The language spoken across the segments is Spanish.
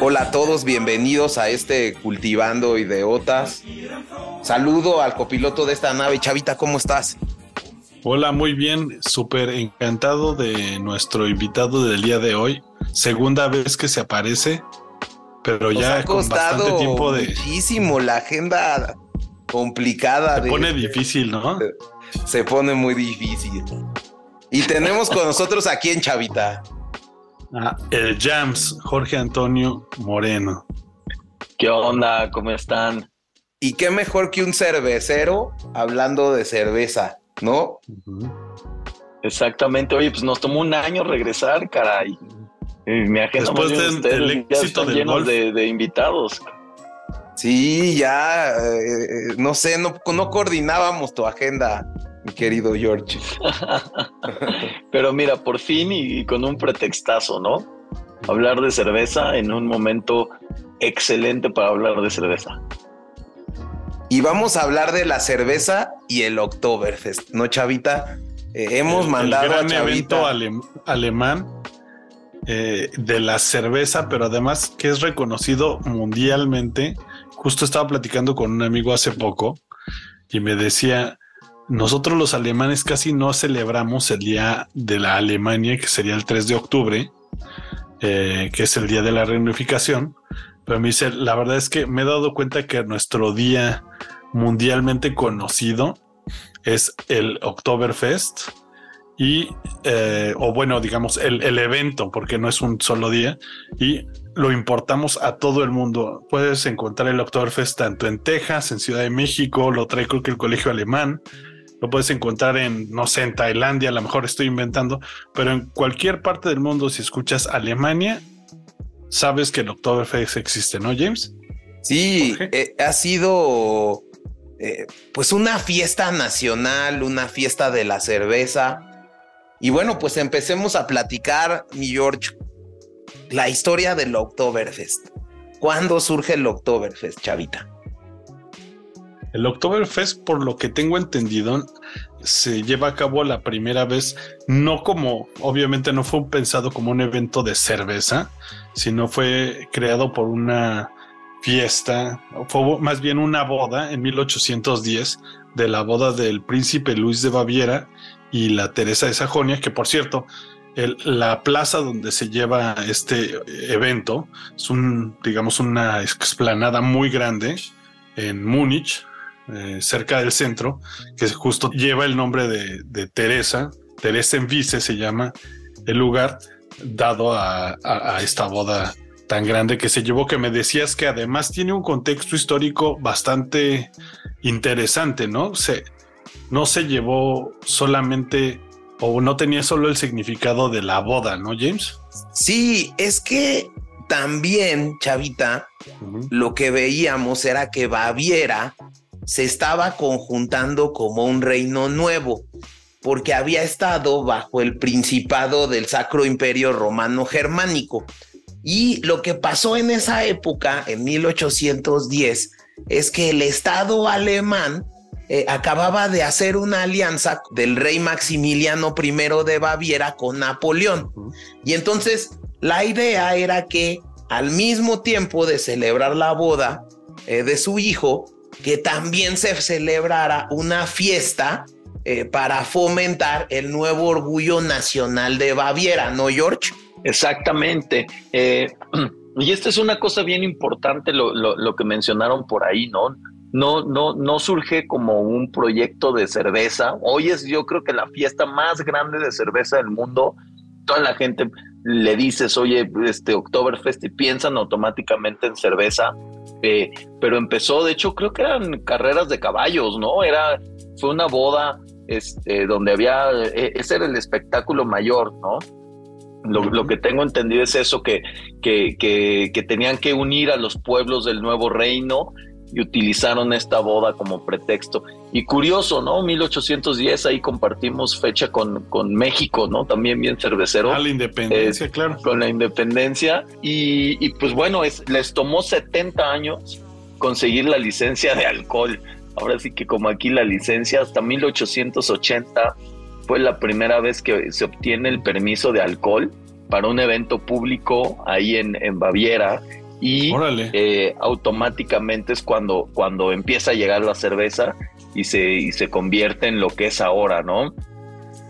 Hola a todos, bienvenidos a este Cultivando Ideotas. Saludo al copiloto de esta nave. Chavita, ¿cómo estás? Hola, muy bien, súper encantado de nuestro invitado del día de hoy. Segunda vez que se aparece, pero ya con bastante tiempo de. Muchísimo la agenda complicada. Se pone difícil, ¿no? Se pone muy difícil. Y tenemos con nosotros aquí en Chavita. Ah, el Jams, Jorge Antonio Moreno. ¿Qué onda? ¿Cómo están? Y qué mejor que un cervecero hablando de cerveza, ¿no? Exactamente. Oye, pues nos tomó un año regresar, caray. Me agenda Después del éxito del llenos de, invitados. Sí, ya, eh, eh, no sé, no, no coordinábamos tu agenda mi querido George. Pero mira, por fin y, con un pretextazo, ¿no? Hablar de cerveza en un momento excelente para hablar de cerveza. Y vamos a hablar de la cerveza y el Oktoberfest, ¿no, Chavita? Eh, hemos mandado el gran evento alemán eh, de la cerveza, pero además que es reconocido mundialmente. Justo estaba platicando con un amigo hace poco y me decía, nosotros los alemanes casi no celebramos el día de la Alemania, que sería el 3 de octubre, eh, que es el día de la reunificación. Pero me dice, la verdad es que me he dado cuenta que nuestro día mundialmente conocido es el Oktoberfest y, eh, o bueno, digamos, el, el, evento, porque no es un solo día, y lo importamos a todo el mundo. Puedes encontrar el Oktoberfest tanto en Texas, en Ciudad de México, lo trae creo que el colegio alemán, lo puedes encontrar en, no sé, en Tailandia, a lo mejor estoy inventando, pero en cualquier parte del mundo, si escuchas Alemania, sabes que el Oktoberfest existe, ¿no, James? Sí, eh, ha sido eh, pues una fiesta nacional, una fiesta de la cerveza. Y bueno, pues empecemos a platicar, mi George, la historia del Oktoberfest. ¿Cuándo surge el Oktoberfest, Chavita? El Oktoberfest, por lo que tengo entendido, se lleva a cabo la primera vez, no como, obviamente no fue pensado como un evento de cerveza, sino fue creado por una fiesta, fue más bien una boda en 1810 de la boda del príncipe Luis de Baviera y la Teresa de Sajonia, que por cierto, la plaza donde se lleva este evento es un, digamos, una explanada muy grande en Múnich, eh, cerca del centro, que justo lleva el nombre de, Teresa, Teresa en Vice se llama el lugar, dado a, esta boda tan grande que se llevó, que me decías que además tiene un contexto histórico bastante interesante, ¿no? Se, no se llevó solamente o no tenía solo el significado de la boda, ¿no, James? Sí, es que también, Chavita, lo que veíamos era que Baviera se estaba conjuntando como un reino nuevo, porque había estado bajo el principado del Sacro Imperio Romano Germánico. Y lo que pasó en esa época, en 1810, es que el Estado alemán eh, acababa de hacer una alianza del rey Maximiliano I de Baviera con Napoleón. Y entonces la idea era que al mismo tiempo de celebrar la boda eh, de su hijo, que también se celebrara una fiesta eh, para fomentar el nuevo orgullo nacional de Baviera, ¿no, George? Exactamente. Eh, y esta es una cosa bien importante, lo, lo, que mencionaron por ahí, ¿no? No, no, no surge como un proyecto de cerveza. Hoy es, yo creo que la fiesta más grande de cerveza del mundo. Toda la gente le dices, oye, este Oktoberfest y piensan automáticamente en cerveza eh, pero empezó, de hecho, creo que eran carreras de caballos, ¿no? Era, fue una boda este, donde había, e, ese era el espectáculo mayor, ¿no? Lo, que tengo entendido es eso, que, que, que, tenían que unir a los pueblos del nuevo reino y utilizaron esta boda como pretexto. Y curioso, ¿no? 1810, ahí compartimos fecha con, con México, ¿no? También bien cervecero. A la independencia, claro. Con la independencia. Y, pues bueno, es, les tomó 70 años conseguir la licencia de alcohol. Ahora sí que como aquí la licencia hasta 1880 fue la primera vez que se obtiene el permiso de alcohol para un evento público ahí en, en Baviera y eh, automáticamente es cuando, cuando empieza a llegar la cerveza y se, se convierte en lo que es ahora, ¿no?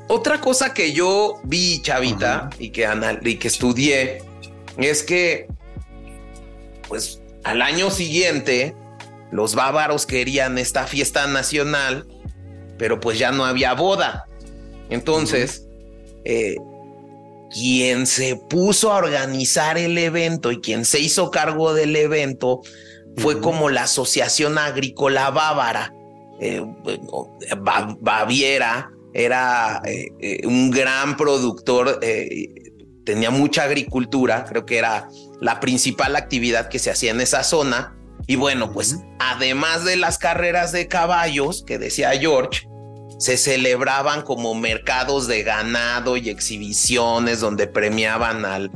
Otra cosa que yo vi, Chavita, y que, y que estudié, es que, pues, al año siguiente, los bávaros querían esta fiesta nacional, pero pues ya no había boda. Entonces, eh, quien se puso a organizar el evento y quien se hizo cargo del evento fue como la Asociación Agrícola Bávara. Eh, Baviera era eh, eh, un gran productor, tenía mucha agricultura, creo que era la principal actividad que se hacía en esa zona. Y bueno, pues además de las carreras de caballos que decía George, se celebraban como mercados de ganado y exhibiciones donde premiaban al,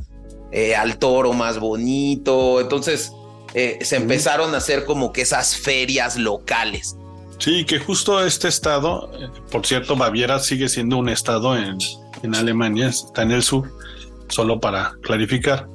eh, al toro más bonito. Entonces eh, se empezaron a hacer como que esas ferias locales. Sí, que justo este estado, eh, por cierto, Baviera sigue siendo un estado en, en Alemania, está en el sur, solo para clarificar,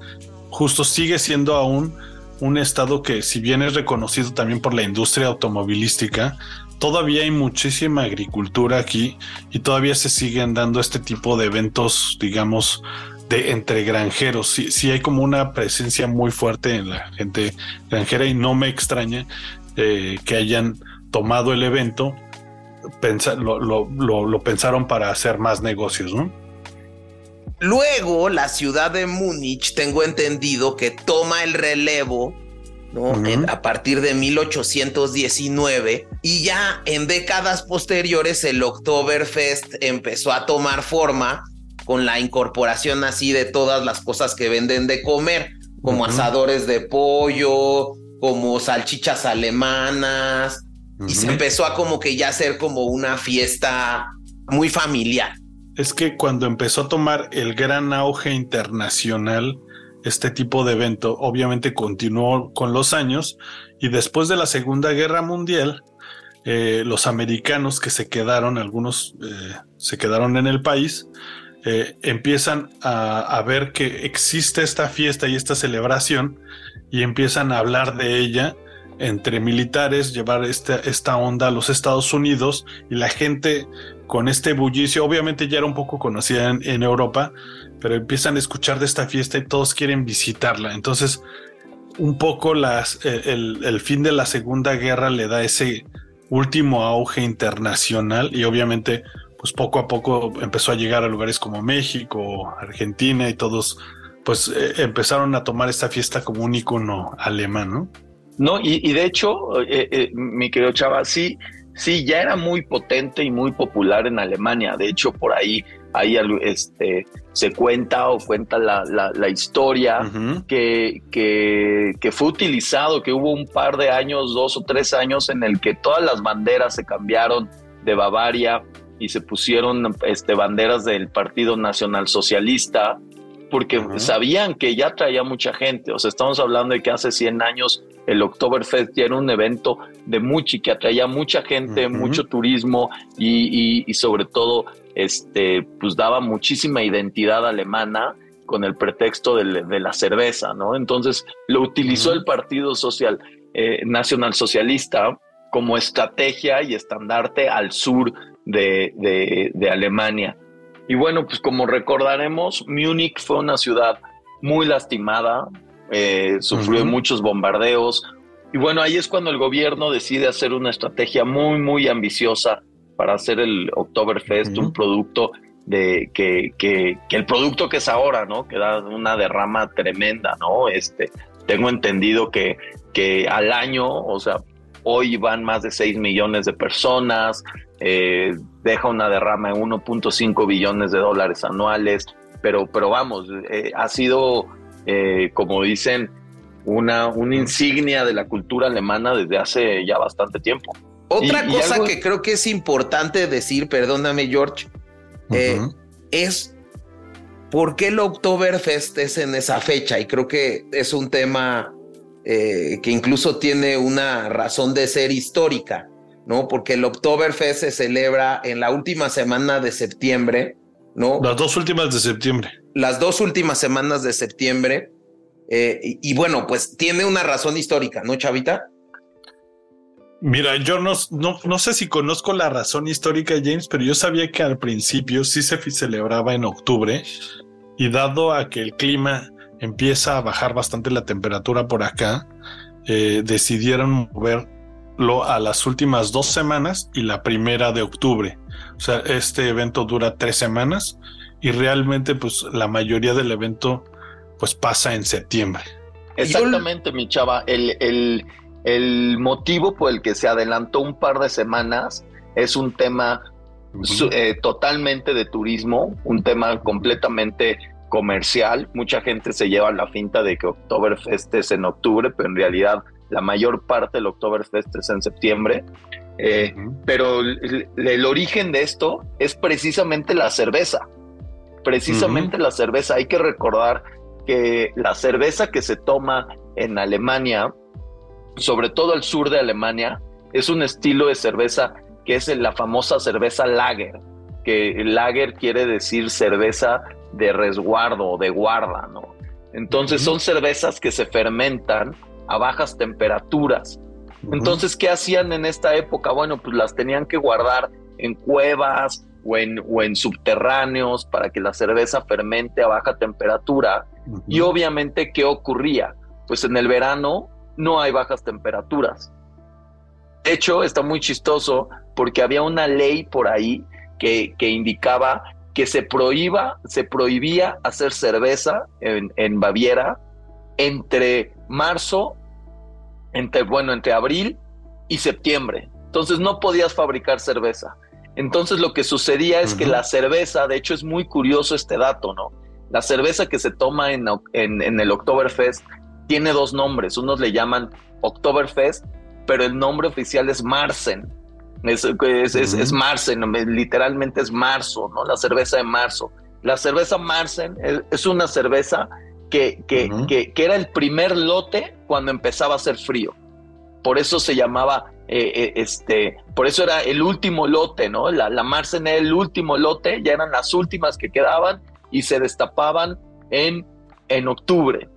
justo sigue siendo aún un estado que si bien es reconocido también por la industria automovilística, todavía hay muchísima agricultura aquí y todavía se siguen dando este tipo de eventos, digamos, de entre granjeros. Sí, sí hay como una presencia muy fuerte en la gente granjera y no me extraña eh, que hayan tomado el evento, lo, lo, pensaron para hacer más negocios, ¿no? Luego, la ciudad de Múnich, tengo entendido que toma el relevo ¿no? a partir de 1819 y ya en décadas posteriores el Oktoberfest empezó a tomar forma con la incorporación así de todas las cosas que venden de comer, como asadores de pollo, como salchichas alemanas, y se empezó a como que ya hacer como una fiesta muy familiar. Es que cuando empezó a tomar el gran auge internacional, este tipo de evento obviamente continuó con los años y después de la Segunda Guerra Mundial, eh, los americanos que se quedaron, algunos eh, se quedaron en el país, eh, empiezan a, ver que existe esta fiesta y esta celebración y empiezan a hablar de ella entre militares, llevar esta onda a los Estados Unidos y la gente con este bullicio, obviamente ya era un poco conocida en Europa, pero empiezan a escuchar de esta fiesta y todos quieren visitarla. Entonces, un poco las, eh, el, fin de la Segunda Guerra le da ese último auge internacional y obviamente, pues poco a poco empezó a llegar a lugares como México, Argentina y todos, pues eh, empezaron a tomar esta fiesta como un icono alemán, ¿no? No, y, de hecho, eh, mi querido Chava, sí, sí, ya era muy potente y muy popular en Alemania. De hecho, por ahí ahí este, se cuenta o cuenta la, la, historia que, que, que, fue utilizado, que hubo un par de años, dos o tres años, en el que todas las banderas se cambiaron de Bavaria y se pusieron este, banderas del Partido Nacional Socialista, porque sabían que ya traía mucha gente. O sea, estamos hablando de que hace 100 años el Oktoberfest ya era un evento de mucho que atraía mucha gente, mucho turismo y, y, sobre todo este, pues daba muchísima identidad alemana con el pretexto de, la cerveza, ¿no? Entonces lo utilizó el Partido Social eh, Nacional Socialista como estrategia y estandarte al sur de, Alemania. Y bueno, pues como recordaremos, Múnich fue una ciudad muy lastimada, eh, sufrió muchos bombardeos. Y bueno, ahí es cuando el gobierno decide hacer una estrategia muy, muy ambiciosa para hacer el Oktoberfest, un producto de que, que, el producto que es ahora, ¿no? Que da una derrama tremenda, ¿no? Este, tengo entendido que, que al año, o sea, hoy van más de 6 millones de personas, eh, deja una derrama de 1.5 billones de dólares anuales, pero, pero vamos, eh, ha sido, eh, como dicen, una, una insignia de la cultura alemana desde hace ya bastante tiempo. Otra cosa que creo que es importante decir, perdóname George, eh, es por qué el Oktoberfest es en esa fecha y creo que es un tema eh, que incluso tiene una razón de ser histórica. ¿no? Porque el Oktoberfest se celebra en la última semana de septiembre, ¿no? Las dos últimas de septiembre. Las dos últimas semanas de septiembre. Eh, y, bueno, pues tiene una razón histórica, ¿no, Chavita? Mira, yo no, no, sé si conozco la razón histórica, James, pero yo sabía que al principio sí se celebraba en octubre y dado a que el clima empieza a bajar bastante la temperatura por acá, eh, decidieron moverlo a las últimas dos semanas y la primera de octubre. O sea, este evento dura tres semanas y realmente pues la mayoría del evento pues pasa en septiembre. Exactamente, mi chava. El, el, el motivo por el que se adelantó un par de semanas es un tema eh, totalmente de turismo, un tema completamente comercial. Mucha gente se lleva la finta de que Oktoberfest es en octubre, pero en realidad la mayor parte del Oktoberfest es en septiembre. Eh, pero el, origen de esto es precisamente la cerveza. Precisamente la cerveza. Hay que recordar que la cerveza que se toma en Alemania sobre todo al sur de Alemania, es un estilo de cerveza que es la famosa cerveza lager, que lager quiere decir cerveza de resguardo o de guarda, ¿no? Entonces son cervezas que se fermentan a bajas temperaturas. Entonces, ¿qué hacían en esta época? Bueno, pues las tenían que guardar en cuevas o en, o en subterráneos para que la cerveza fermente a baja temperatura. Y obviamente, ¿qué ocurría? Pues en el verano no hay bajas temperaturas. De hecho, está muy chistoso porque había una ley por ahí que, que indicaba que se prohíba, se prohibía hacer cerveza en, en, Baviera entre marzo, entre, bueno, entre abril y septiembre. Entonces no podías fabricar cerveza. Entonces lo que sucedía es que la cerveza, de hecho es muy curioso este dato, ¿no? La cerveza que se toma en, en, en el Oktoberfest tiene dos nombres. Unos le llaman Oktoberfest, pero el nombre oficial es Marsen. Es, es, Marsen, literalmente es marzo, ¿no? La cerveza de marzo. La cerveza Marsen es, una cerveza que, que, que, era el primer lote cuando empezaba a hacer frío. Por eso se llamaba, eh, eh, este, por eso era el último lote, ¿no? La, la Marsen era el último lote, ya eran las últimas que quedaban y se destapaban en, en octubre.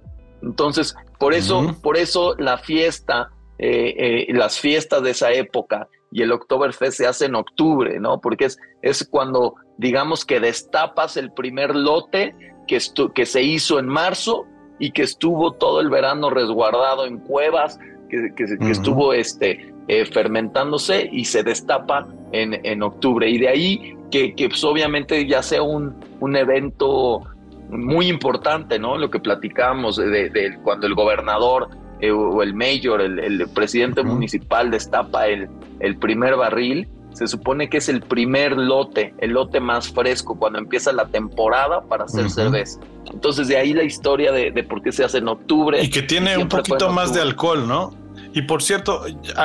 Entonces, por eso, por eso la fiesta, eh, eh, las fiestas de esa época y el Oktoberfest se hace en octubre, ¿no? Porque es, es cuando, digamos, que destapas el primer lote que, que se hizo en marzo y que estuvo todo el verano resguardado en cuevas, que, estuvo este, eh, fermentándose y se destapa en, en, octubre. Y de ahí que, que pues, obviamente ya sea un, un evento muy importante, ¿no? Lo que platicamos de, cuando el gobernador eh, o el mayor, el, presidente municipal destapa el, el primer barril, se supone que es el primer lote, el lote más fresco cuando empieza la temporada para hacer cerveza. Entonces de ahí la historia de, por qué se hace en octubre. Y que tiene un poquito más de alcohol, ¿no? Y por cierto,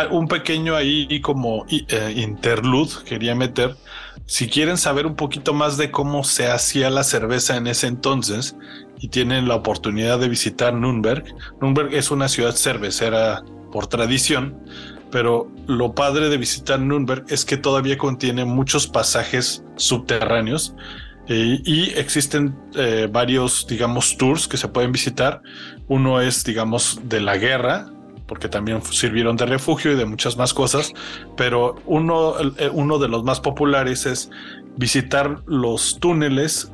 un pequeño ahí como eh, interlude quería meter si quieren saber un poquito más de cómo se hacía la cerveza en ese entonces y tienen la oportunidad de visitar Nürnberg, Nürnberg es una ciudad cervecera por tradición, pero lo padre de visitar Nürnberg es que todavía contiene muchos pasajes subterráneos eh, y existen eh, varios, digamos, tours que se pueden visitar. Uno es, digamos, de la guerra, porque también sirvieron de refugio y de muchas más cosas, pero uno, eh, uno de los más populares es visitar los túneles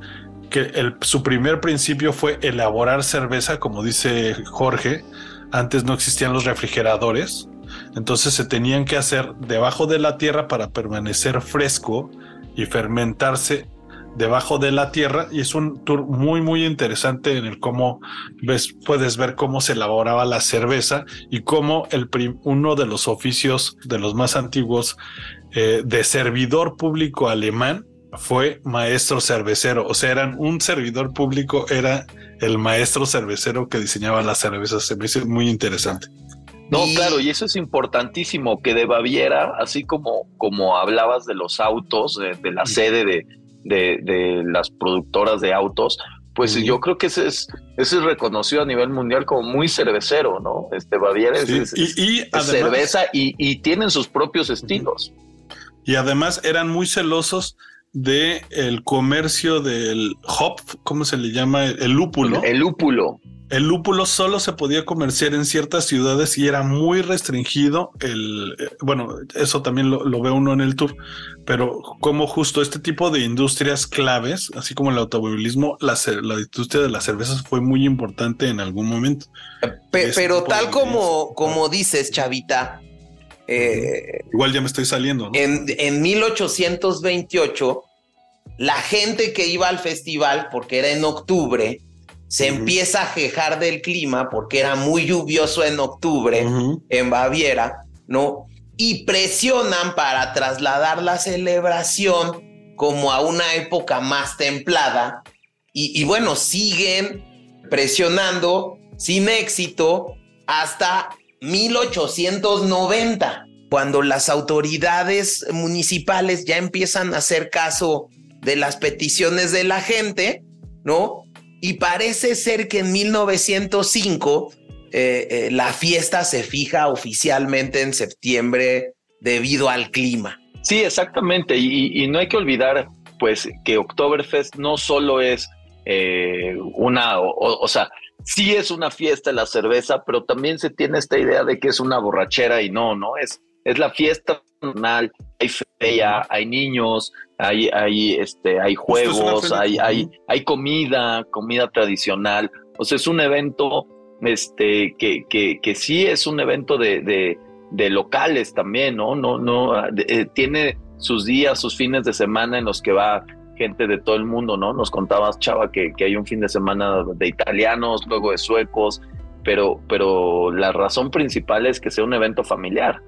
que su primer principio fue elaborar cerveza, como dice Jorge, antes no existían los refrigeradores, entonces se tenían que hacer debajo de la tierra para permanecer fresco y fermentarse debajo de la tierra y es un tour muy muy interesante en el cómo ves puedes ver cómo se elaboraba la cerveza y cómo el uno de los oficios de los más antiguos eh, de servidor público alemán fue maestro cervecero, o sea, eran un servidor público, era el maestro cervecero que diseñaba las cervezas, se me hizo muy interesante. No, claro, y eso es importantísimo, que de Baviera, así como, como hablabas de los autos, de la sede de, de, las productoras de autos, pues yo creo que ese es, ese es reconocido a nivel mundial como muy cervecero, ¿no? Este Baviera es, y, cerveza y, tienen sus propios estilos. Y además eran muy celosos de el comercio del hop, ¿cómo se le llama? El lúpulo. El lúpulo. El lúpulo solo se podía comerciar en ciertas ciudades y era muy restringido. El, eh, bueno, eso también lo, ve uno en el tour, pero como justo este tipo de industrias claves, así como el automovilismo, la, la industria de las cervezas fue muy importante en algún momento. pero tal como, como dices, Chavita, eh, igual ya me estoy saliendo. En, en 1828, la gente que iba al festival, porque era en octubre, se empieza a quejar del clima porque era muy lluvioso en octubre en Baviera, ¿no? Y presionan para trasladar la celebración como a una época más templada. Y, y bueno, siguen presionando sin éxito hasta 1890, cuando las autoridades municipales ya empiezan a hacer caso de las peticiones de la gente, ¿no? Y parece ser que en 1905 eh, eh, la fiesta se fija oficialmente en septiembre debido al clima. Sí, exactamente. Y, no hay que olvidar, pues, que Oktoberfest no solo es eh, una, o, sea, sí es una fiesta la cerveza, pero también se tiene esta idea de que es una borrachera y no, no es, es la fiesta hay feria, hay niños, hay, hay, este, hay juegos, hay, hay, hay comida, comida tradicional. O sea, es un evento este, que, que, que sí es un evento de, de, locales también, ¿no? No, no, eh, tiene sus días, sus fines de semana en los que va gente de todo el mundo, ¿no? Nos contabas, Chava, que, que hay un fin de semana de italianos, luego de suecos, pero, pero la razón principal es que sea un evento familiar.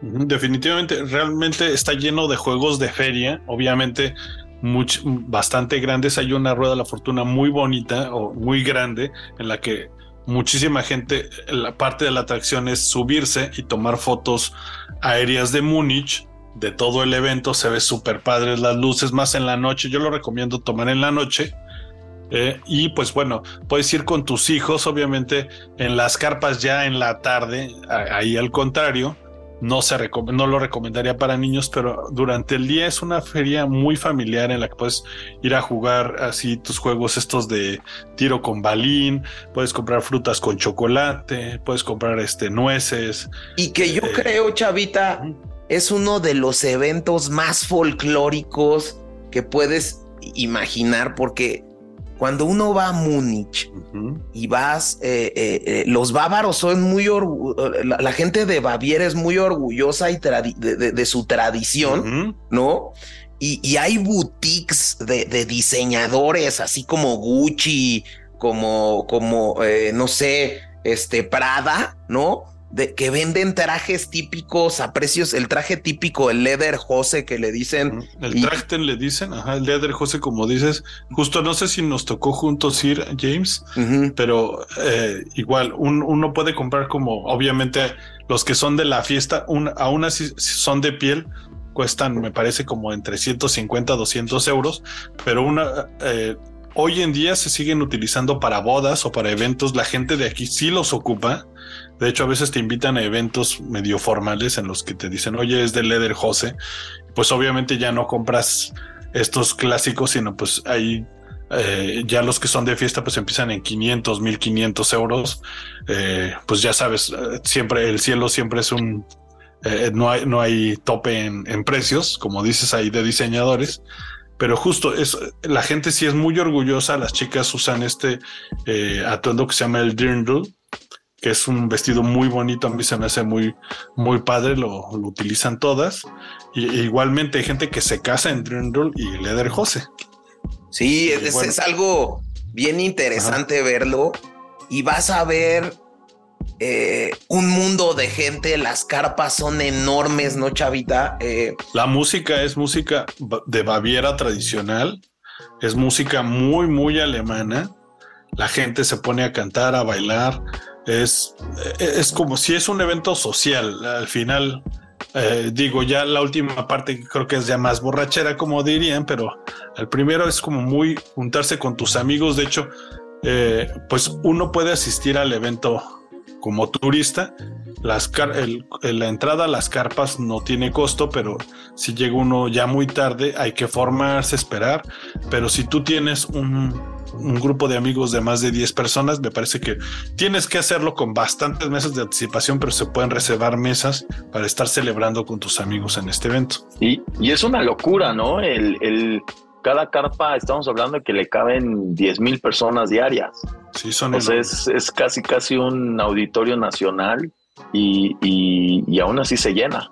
Definitivamente, realmente está lleno de juegos de feria, obviamente bastante grandes. Hay una rueda de la fortuna muy bonita o muy grande en la que muchísima gente, la parte de la atracción es subirse y tomar fotos aéreas de Múnich de todo el evento. Se ve súper padres las luces, más en la noche. Yo lo recomiendo tomar en la noche. Eh, y pues bueno, puedes ir con tus hijos, obviamente, en las carpas ya en la tarde, ahí al contrario no, se no lo recomendaría para niños, pero durante el día es una feria muy familiar en la que puedes ir a jugar así tus juegos estos de tiro con balín, puedes comprar frutas con chocolate, puedes comprar este nueces. Y que yo eh, creo, Chavita, es uno de los eventos más folclóricos que puedes imaginar porque cuando uno va a Múnich y vas, eh, eh, eh, los bávaros son muy la, la, gente de Baviera es muy orgullosa y de, su tradición, ¿no? Y, hay boutiques de, diseñadores, así como Gucci, como, como no sé, este Prada, ¿no? De que venden trajes típicos a precios, el traje típico, el leather Jose que le dicen. El traje le dicen, ajá, el leather Jose como dices, justo no sé si nos tocó juntos ir, James, pero eh, igual uno puede comprar como, obviamente, los que son de la fiesta, aún así son de piel, cuestan, me parece, como entre 150 a 200 euros, pero una... Eh, hoy en día se siguen utilizando para bodas o para eventos. La gente de aquí sí los ocupa. De hecho, a veces te invitan a eventos medio formales en los que te dicen, oye, es de Leather Jose. Pues obviamente ya no compras estos clásicos, sino pues ahí eh, ya los que son de fiesta pues empiezan en 500, 1500 euros. Eh, pues ya sabes, eh, siempre el cielo siempre es un... no, hay, no hay tope en, en precios, como dices ahí de diseñadores pero justo es la gente sí es muy orgullosa. Las chicas usan este eh, atuendo que se llama el dirndl, que es un vestido muy bonito. A mí se me hace muy, muy padre. Lo, utilizan todas. Y, igualmente hay gente que se casa en dirndl y leather jose. Sí, es, algo bien interesante verlo. Y vas a ver eh, un mundo de gente, las carpas son enormes, ¿no, Chavita? Eh, la música es música de Baviera tradicional, es música muy, muy alemana. La gente se pone a cantar, a bailar. Es, es como si es un evento social. Al final, eh, digo, ya la última parte creo que es ya más borrachera, como dirían, pero el primero es como muy juntarse con tus amigos. De hecho, eh, pues uno puede asistir al evento como turista. Las la entrada a las carpas no tiene costo, pero si llega uno ya muy tarde, hay que formarse, esperar. Pero si tú tienes un, un grupo de amigos de más de 10 personas, me parece que tienes que hacerlo con bastantes meses de anticipación, pero se pueden reservar mesas para estar celebrando con tus amigos en este evento. Y, y es una locura, ¿no? El, el, cada carpa estamos hablando de que le caben 10 mil personas diarias. Sí, son Entonces es, casi, casi un auditorio nacional y, y, aún así se llena.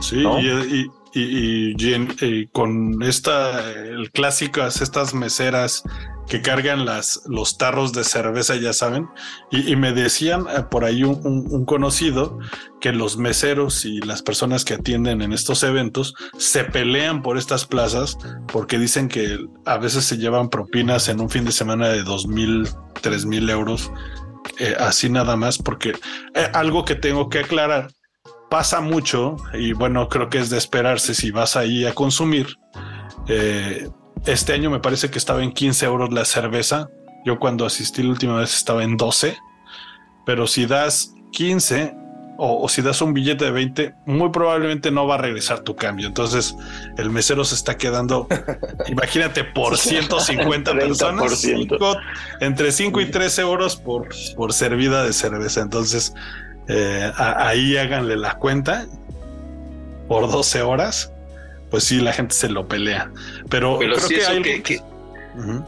Sí, y, y, con esta, el clásicas, estas meseras que cargan las, los tarros de cerveza, ya saben, y, me decían eh, por ahí un, conocido que los meseros y las personas que atienden en estos eventos se pelean por estas plazas porque dicen que a veces se llevan propinas en un fin de semana de dos mil, tres mil euros, eh, así nada más, porque eh, algo que tengo que aclarar pasa mucho y bueno, creo que es de esperarse si vas ahí a consumir. Eh, este año me parece que estaba en 15 euros la cerveza. Yo cuando asistí la última vez estaba en 12. Pero si das 15 o, si das un billete de 20, muy probablemente no va a regresar tu cambio. Entonces el mesero se está quedando, imagínate, por 150 personas, entre 5 y 3 euros por, por servida de cerveza. Entonces eh, ahí háganle la cuenta por 12 horas, pues sí, la gente se lo pelea. Pero, creo que, hay que,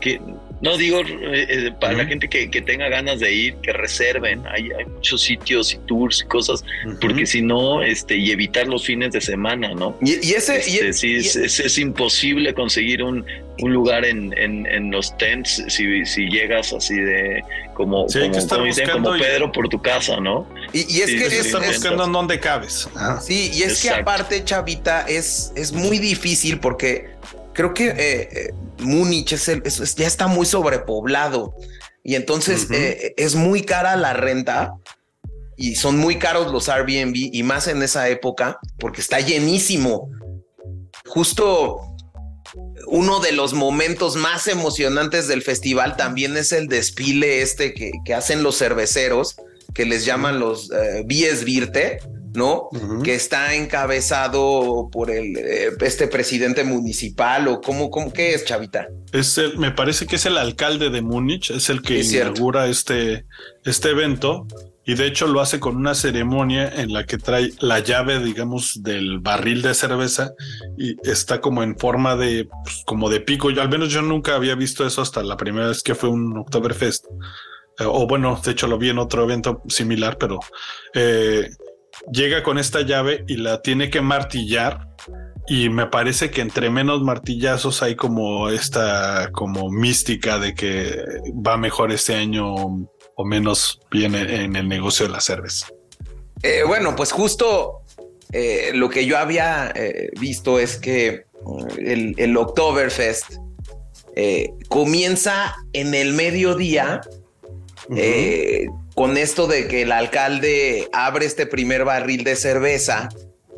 que, no digo eh, eh, para la gente que, tenga ganas de ir, que reserven. Hay, hay muchos sitios y tours y cosas, porque si no, este, y evitar los fines de semana, ¿no? Y, ese, este, sí, es, imposible conseguir un, un lugar en, en, los tents si, si llegas así de como, como, Pedro por tu casa, ¿no? Y, es que estás buscando en dónde cabes. Sí, y es que aparte, Chavita, es, es muy difícil porque creo que eh, eh, Múnich es el, ya está muy sobrepoblado. Y entonces eh, es muy cara la renta y son muy caros los Airbnb y más en esa época porque está llenísimo. Justo uno de los momentos más emocionantes del festival también es el desfile este que, que hacen los cerveceros, que les llaman los Bies Virte ¿no? Que está encabezado por el eh, este presidente municipal o cómo, cómo qué es, Chavita. Es el, me parece que es el alcalde de Múnich, es el que inaugura este, este evento y de hecho lo hace con una ceremonia en la que trae la llave, digamos, del barril de cerveza y está como en forma de, pues, como de pico. Yo al menos yo nunca había visto eso hasta la primera vez que fue un Oktoberfest. Eh, o bueno, de hecho lo vi en otro evento similar, pero eh, llega con esta llave y la tiene que martillar y me parece que entre menos martillazos hay como esta como mística de que va mejor este año o menos bien en el negocio de la cerveza. Eh, bueno, pues justo lo que yo había visto es que el, el Oktoberfest comienza en el mediodía con esto de que el alcalde abre este primer barril de cerveza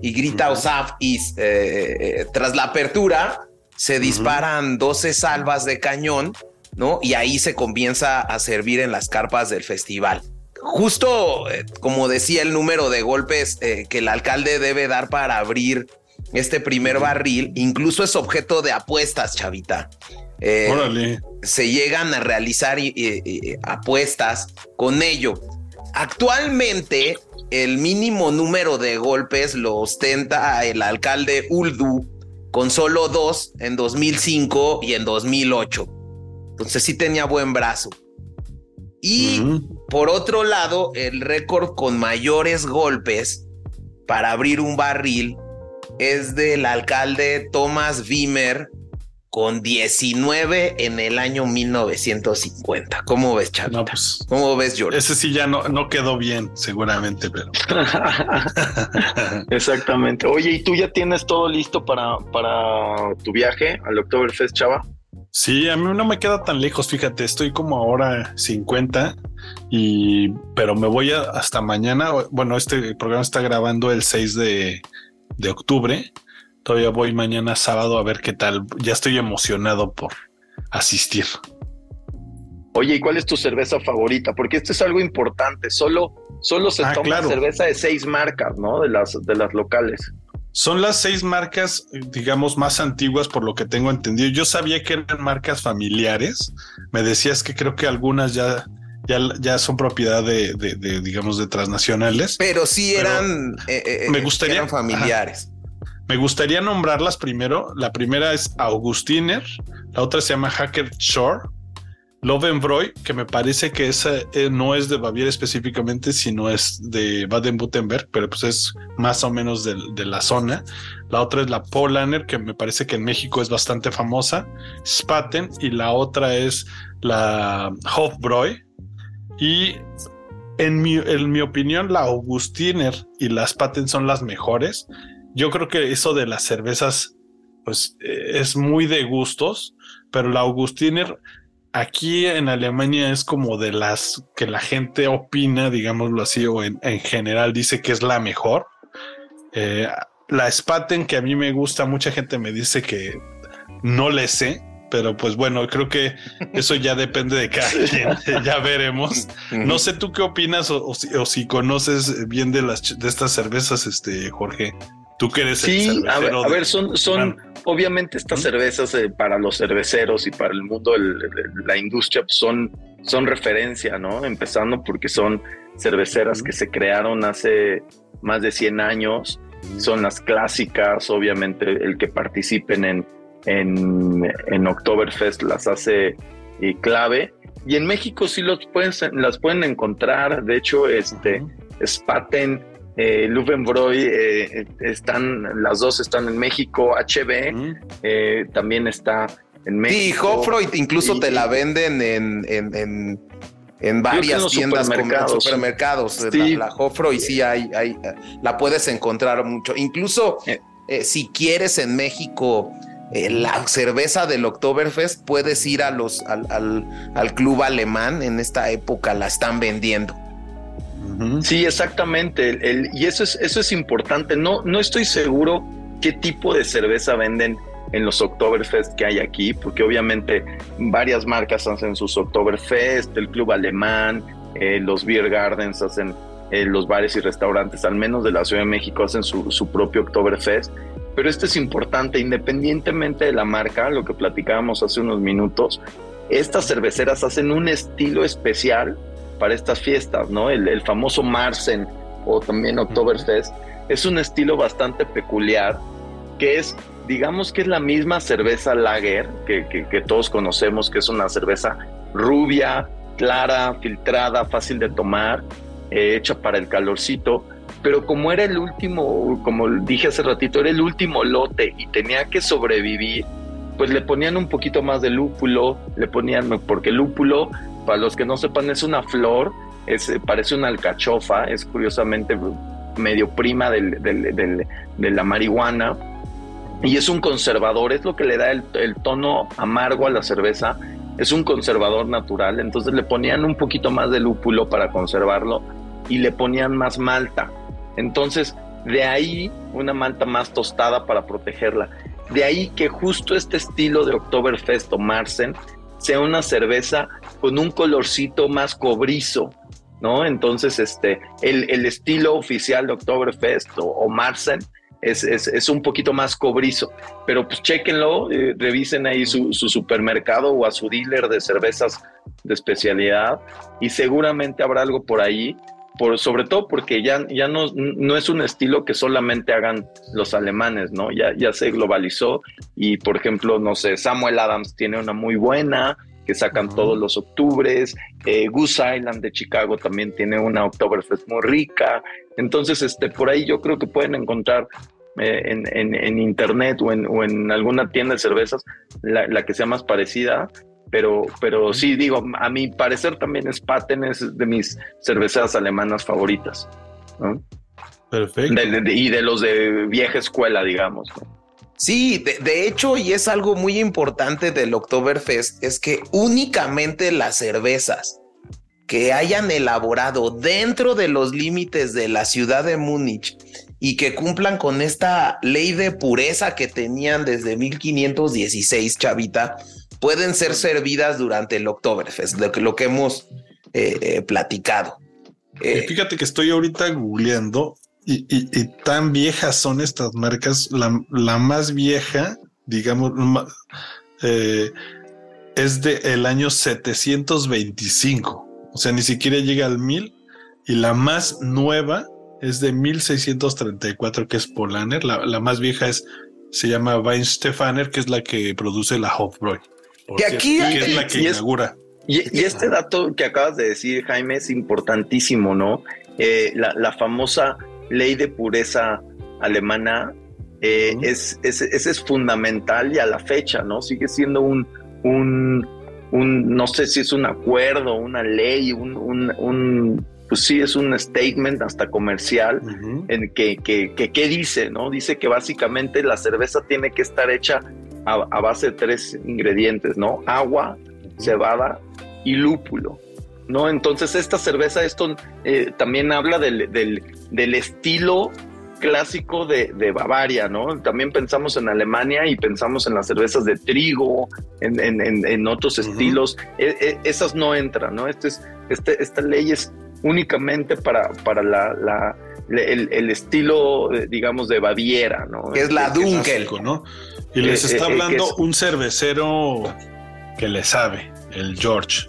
y grita Osaf y eh, eh, tras la apertura se disparan 12 salvas de cañón, ¿no? Y ahí se comienza a servir en las carpas del festival. Justo eh, como decía el número de golpes que el alcalde debe dar para abrir este primer barril, incluso es objeto de apuestas, chavita. Eh, se llegan a realizar apuestas con ello. Actualmente, el mínimo número de golpes lo ostenta el alcalde Uldu con solo dos en 2005 y en 2008. Entonces sí tenía buen brazo. Y por otro lado, el récord con mayores golpes para abrir un barril es del alcalde Thomas Wimmer con 19 en el año 1950. ¿Cómo ves, Chavita? Pues, ¿Cómo ves, George? Ese sí ya no, no quedó bien, seguramente, pero. Exactamente. Oye, ¿y tú ya tienes todo listo para, para tu viaje al Oktoberfest, Chava? Sí, a mí no me queda tan lejos, fíjate, estoy como ahora 50 y pero me voy hasta mañana. Bueno, este programa está grabando el 6 de, de octubre. Todavía voy mañana sábado a ver qué tal. Ya estoy emocionado por asistir. Oye, ¿y cuál es tu cerveza favorita? Porque esto es algo importante. Solo, solo se ah, toma cerveza de seis marcas, ¿no? De las, de las locales. Son las seis marcas, digamos, más antiguas por lo que tengo entendido. Yo sabía que eran marcas familiares. Me decías que creo que algunas ya, ya, ya son propiedad de, digamos, de transnacionales. Pero sí eran, eh, eh, me gustaría, eran familiares. Me gustaría nombrarlas primero. La primera es Augustiner, la otra se llama Hacker Shore, Lovenbräu, que me parece que esa eh, no es de Baviera específicamente, sino es de Baden-Württemberg, pero pues es más o menos de, la zona. La otra es la Polaner, que me parece que en México es bastante famosa, Spaten, y la otra es la Hofbräu. Y en mi, en mi opinión, la Augustiner y la Spaten son las mejores. Yo creo que eso de las cervezas, pues eh, es muy de gustos, pero la Augustiner aquí en Alemania es como de las que la gente opina, digámoslo así, o en, general dice que es la mejor. Eh, la Spaten, que a mí me gusta, mucha gente me dice que no le sé, pero pues bueno, creo que eso ya depende de cada quien, ya veremos. No sé tú qué opinas o, si, conoces bien de las de estas cervezas, este Jorge. Tú que eres sí, a ver, son, son obviamente estas cervezas eh, para los cerveceros y para el mundo la industria pues, son, son referencia, ¿no? Empezando porque son cerveceras que se crearon hace más de 100 años, son las clásicas, obviamente el que participen en, en, en Oktoberfest las hace eh, clave. Y en México sí los pueden, las pueden encontrar, de hecho, este, Spaten eh, eh, están, las dos están en México, HB eh, también está en México. Sí, Hofroy incluso te la venden en, en, en, varias tiendas, supermercados. supermercados. La, Hofroy sí hay, hay, la puedes encontrar mucho. Incluso eh. si quieres en México la cerveza del Oktoberfest, puedes ir a los, al, al, al club alemán, en esta época la están vendiendo. Sí, exactamente. y eso es, eso es importante. No, no estoy seguro qué tipo de cerveza venden en los Oktoberfest que hay aquí, porque obviamente varias marcas hacen sus Oktoberfest, el Club Alemán, eh, los Beer Gardens hacen, eh, los bares y restaurantes, al menos de la Ciudad de México, hacen su, su propio Oktoberfest. Pero esto es importante, independientemente de la marca, lo que platicábamos hace unos minutos, estas cerveceras hacen un estilo especial para estas fiestas, ¿no? El, famoso Marsen o también Oktoberfest es un estilo bastante peculiar que es, digamos que es la misma cerveza lager que, que, todos conocemos, que es una cerveza rubia, clara, filtrada, fácil de tomar, eh, hecha para el calorcito, pero como era el último, como dije hace ratito, era el último lote y tenía que sobrevivir, pues le ponían un poquito más de lúpulo, le ponían, porque el lúpulo para los que no sepan, es una flor, es, parece una alcachofa, es curiosamente medio prima de la marihuana y es un conservador, es lo que le da el, tono amargo a la cerveza, es un conservador natural, entonces le ponían un poquito más de lúpulo para conservarlo y le ponían más malta. Entonces, de ahí una malta más tostada para protegerla. De ahí que justo este estilo de Oktoberfest o Marsen sea una cerveza con un colorcito más cobrizo, ¿no? Entonces, este, el, el estilo oficial de Oktoberfest o, o Marsen es, es, es, un poquito más cobrizo, pero pues chequenlo, eh, revisen ahí su, su, supermercado o a su dealer de cervezas de especialidad y seguramente habrá algo por ahí, por, sobre todo porque ya, ya no, no es un estilo que solamente hagan los alemanes, ¿no? Ya, ya se globalizó y, por ejemplo, no sé, Samuel Adams tiene una muy buena, que sacan todos los octubres. Eh, Goose Island de Chicago también tiene una Oktoberfest muy rica. Entonces, este, por ahí yo creo que pueden encontrar eh, en, internet o en, alguna tienda de cervezas la, que sea más parecida. Pero, pero sí, digo, a mi parecer también es de mis cerveceras alemanas favoritas. Perfecto. y de los de vieja escuela, digamos. Sí, de, hecho, y es algo muy importante del Oktoberfest, es que únicamente las cervezas que hayan elaborado dentro de los límites de la ciudad de Múnich y que cumplan con esta ley de pureza que tenían desde 1516, Chavita, pueden ser servidas durante el Oktoberfest, lo que, lo que hemos eh, eh, platicado. Eh, fíjate que estoy ahorita googleando y, tan viejas son estas marcas. La, la más vieja, digamos, es de el año 725. O sea, ni siquiera llega al 1000. Y la más nueva es de 1634, que es Polaner. La, más vieja es, se llama Weinstefaner, que es la que produce la Hofbräu. Que aquí es la que inaugura. Y, este dato que acabas de decir, Jaime, es importantísimo, ¿no? Eh, la, famosa ley de pureza alemana eh, es, es, es, fundamental y a la fecha, ¿no? Sigue siendo un, un, un no sé si es un acuerdo, una ley, un, un, pues sí, es un statement hasta comercial en que, que, que, dice, ¿no? Dice que básicamente la cerveza tiene que estar hecha a, base de tres ingredientes, ¿no? Agua, cebada y lúpulo. ¿no? Entonces esta cerveza, esto eh, también habla del, del, estilo clásico de, de, Bavaria, ¿no? También pensamos en Alemania y pensamos en las cervezas de trigo, en, en, en otros estilos. E, e, esas no entran, ¿no? Este es, este, esta ley es únicamente para, para la, la el, estilo, digamos, de Baviera, ¿no? Es la Dunkel, ¿no? Y les eh, está eh, hablando un cervecero que le sabe, el George.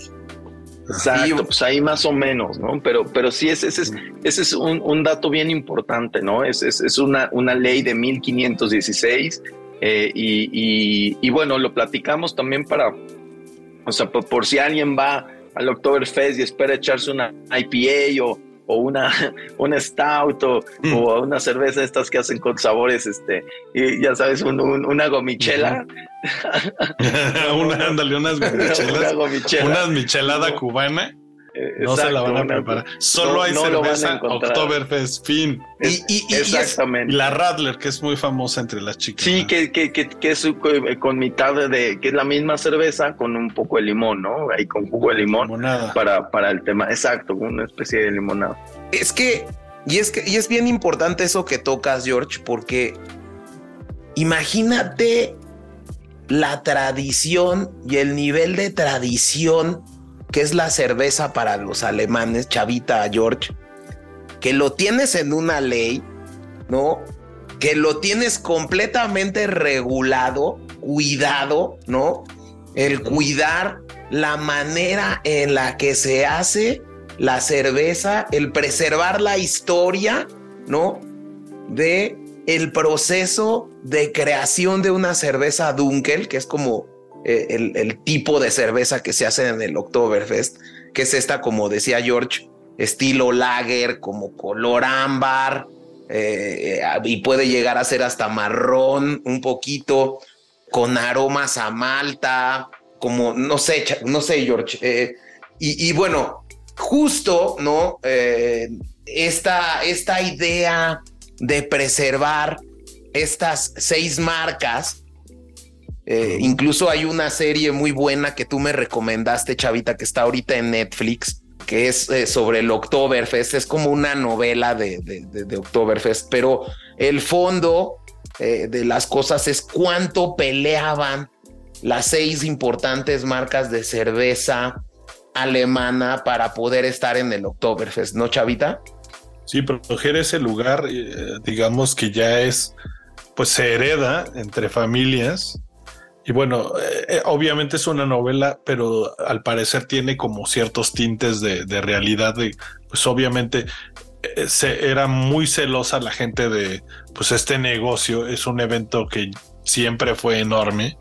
Exacto, pues ahí más o menos, ¿no? Pero, pero sí, ese, ese es, ese es un, dato bien importante, ¿no? Es, es, una, una ley de 1516 eh, y, y, bueno, lo platicamos también para, o sea, por, si alguien va al Oktoberfest y espera echarse una IPA o, o una, una stout o, mm. una cerveza estas que hacen con sabores, este, y ya sabes, una gomichela. una, ándale, unas gomichelas. una Unas michelada cubana. No se la van a preparar. Solo hay cerveza Oktoberfest fin. y, exactamente. Y la Radler, que es muy famosa entre las chicas. Sí, que, que, que, es eh, con mitad de, que es la misma cerveza con un poco de limón, ¿no? Ahí con jugo de limón. Para, para el tema. Exacto, una especie de limonada. Es que, y es que, y es bien importante eso que tocas, George, porque imagínate la tradición y el nivel de tradición que es la cerveza para los alemanes, Chavita George, que lo tienes en una ley, ¿no? Que lo tienes completamente regulado, cuidado, ¿no? El cuidar la manera en la que se hace la cerveza, el preservar la historia, ¿no? De el proceso de creación de una cerveza Dunkel, que es como eh, el, tipo de cerveza que se hace en el Oktoberfest, que es esta, como decía George, estilo lager, como color ámbar, eh, y puede llegar a ser hasta marrón un poquito, con aromas a malta, como, no sé, no sé, George. Eh, y, bueno, justo, ¿no? esta, esta idea de preservar estas seis marcas, eh, incluso hay una serie muy buena que tú me recomendaste, Chavita, que está ahorita en Netflix, que es eh, sobre el Oktoberfest. Es como una novela de, de, Oktoberfest, pero el fondo eh, de las cosas es cuánto peleaban las seis importantes marcas de cerveza alemana para poder estar en el Oktoberfest, ¿no, Chavita? Sí, proteger ese lugar, digamos que ya es, pues se hereda entre familias y bueno, eh, eh, obviamente es una novela, pero al parecer tiene como ciertos tintes de, realidad. De, pues obviamente eh, se, era muy celosa la gente de, pues este negocio es un evento que siempre fue enorme.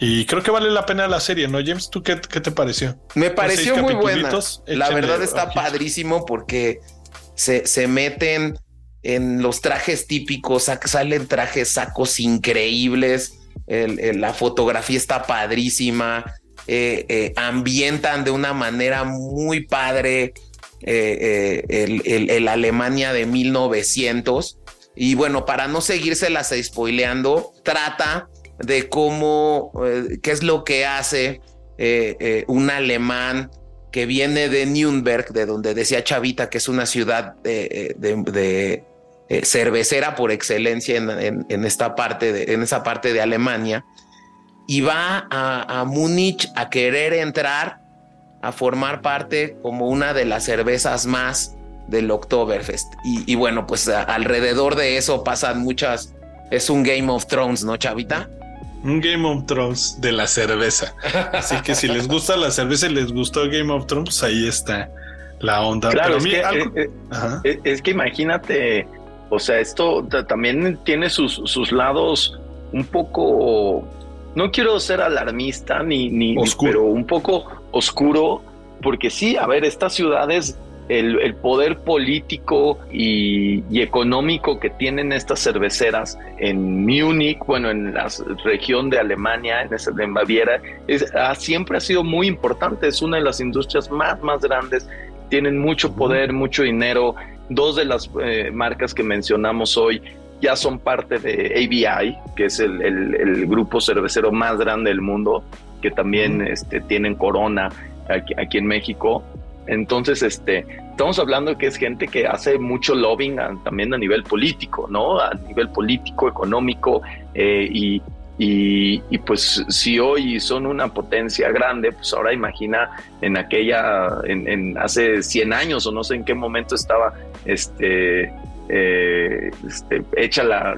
Y creo que vale la pena la serie, ¿no, James? ¿Tú qué, te pareció? Me pareció muy buena. La verdad está padrísimo porque se, se meten en los trajes típicos, salen trajes, sacos increíbles la fotografía está padrísima, eh, eh, ambientan de una manera muy padre eh, el, Alemania de 1900. Y bueno, para no seguírselas spoileando, trata de cómo, qué es lo que hace un alemán que viene de Nürnberg, de donde decía Chavita que es una ciudad de, eh, cervecera por excelencia en, esta parte de, en esa parte de Alemania, y va a, a Múnich a querer entrar a formar parte como una de las cervezas más del Oktoberfest. Y, bueno, pues alrededor de eso pasan muchas. Es un Game of Thrones, ¿no, Chavita? Un Game of Thrones de la cerveza. Así que si les gusta la cerveza y les gustó Game of Thrones, ahí está la onda. Claro, es, que, eh, eh, es, que imagínate, o sea, esto también tiene sus, sus lados un poco, no quiero ser alarmista ni, ni pero un poco oscuro, porque sí, a ver, estas ciudades el, poder político y, económico que tienen estas cerveceras en Múnich, bueno, en la región de Alemania, en, en Baviera, es, siempre ha sido muy importante. Es una de las industrias más, más grandes. Tienen mucho poder, mucho dinero. Dos de las eh, marcas que mencionamos hoy ya son parte de ABI, que es el, grupo cervecero más grande del mundo, que también este, tienen Corona aquí en México. Entonces, este, estamos hablando de que es gente que hace mucho lobbying también a nivel político, ¿no? A nivel político, económico, eh, y, y, pues si hoy son una potencia grande, pues ahora imagina en aquella, en, hace 100 años o no sé en qué momento estaba este, eh, este hecha la,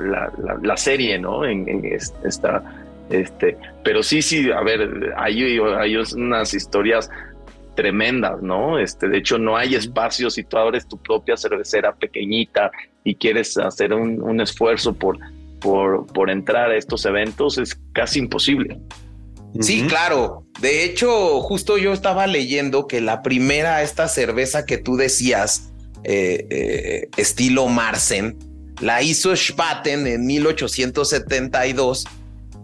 la, serie, ¿no? En, esta, este, pero sí, sí, a ver, hay, hay unas historias tremendas, ¿no? Este, de hecho, no hay espacio si tú abres tu propia cervecera pequeñita y quieres hacer un, esfuerzo por, por, por entrar a estos eventos, es casi imposible. Sí, claro. De hecho, justo yo estaba leyendo que la primera, esta cerveza que tú decías, eh, eh, estilo Marsen, la hizo Spaten en 1872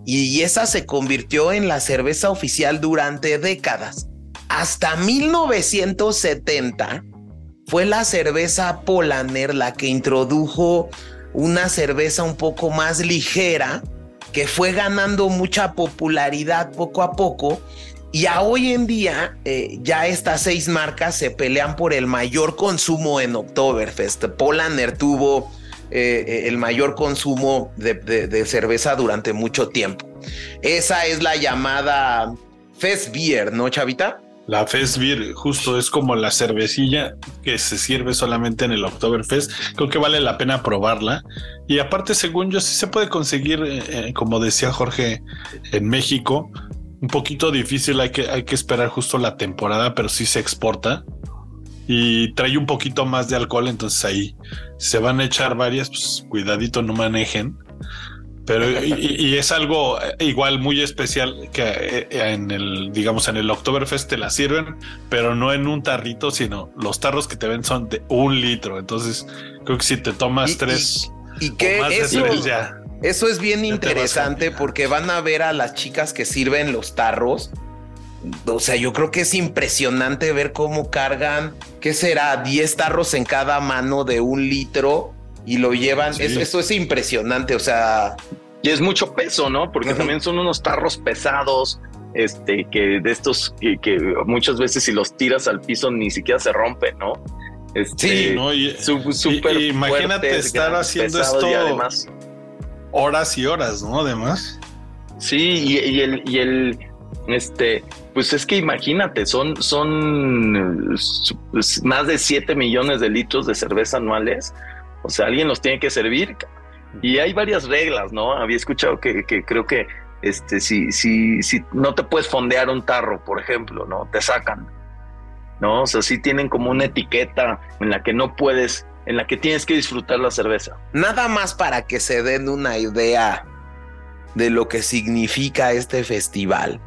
y esa se convirtió en la cerveza oficial durante décadas. Hasta 1970 fue la cerveza Polaner la que introdujo una cerveza un poco más ligera que fue ganando mucha popularidad poco a poco y a hoy en día eh, ya estas seis marcas se pelean por el mayor consumo en Oktoberfest. Polaner tuvo eh, eh, el mayor consumo de, cerveza durante mucho tiempo. Esa es la llamada Fest Beer, ¿no, Chavita? La Beer justo es como la cervecilla que se sirve solamente en el Oktoberfest. Creo que vale la pena probarla. Y aparte, según yo, sí se puede conseguir, como decía Jorge, en México. Un poquito difícil, hay que, hay que esperar justo la temporada, pero sí se exporta. Y trae un poquito más de alcohol, entonces ahí se van a echar varias, pues cuidadito, no manejen. Pero y, es algo eh, igual muy especial que eh, en el, digamos, en el Oktoberfest te la sirven, pero no en un tarrito, sino los tarros que te ven son de un litro. Entonces, creo que si te tomas tres y, que eso, eso es bien interesante porque van a ver a las chicas que sirven los tarros. O sea, yo creo que es impresionante ver cómo cargan, ¿qué será? 10 tarros en cada mano de un litro y lo llevan. Eso, es impresionante, o sea. Y es mucho peso, ¿no? Porque también son unos tarros pesados, este, que de estos que, muchas veces si los tiras al piso ni siquiera se rompen, ¿no? Este, sí, ¿no? Y, imagínate estar haciendo esto además, horas y horas, ¿no? Además. Sí, y, el, y el, este, pues es que imagínate, son, son más de 7 millones de litros de cerveza anuales. O sea, alguien los tiene que servir. Y hay varias reglas, ¿no? Había escuchado que, creo que este, si, si, si no te puedes fondear un tarro, por ejemplo, ¿no? Te sacan. ¿No? O sea, sí tienen como una etiqueta en la que no puedes, en la que tienes que disfrutar la cerveza. Nada más para que se den una idea de lo que significa este festival.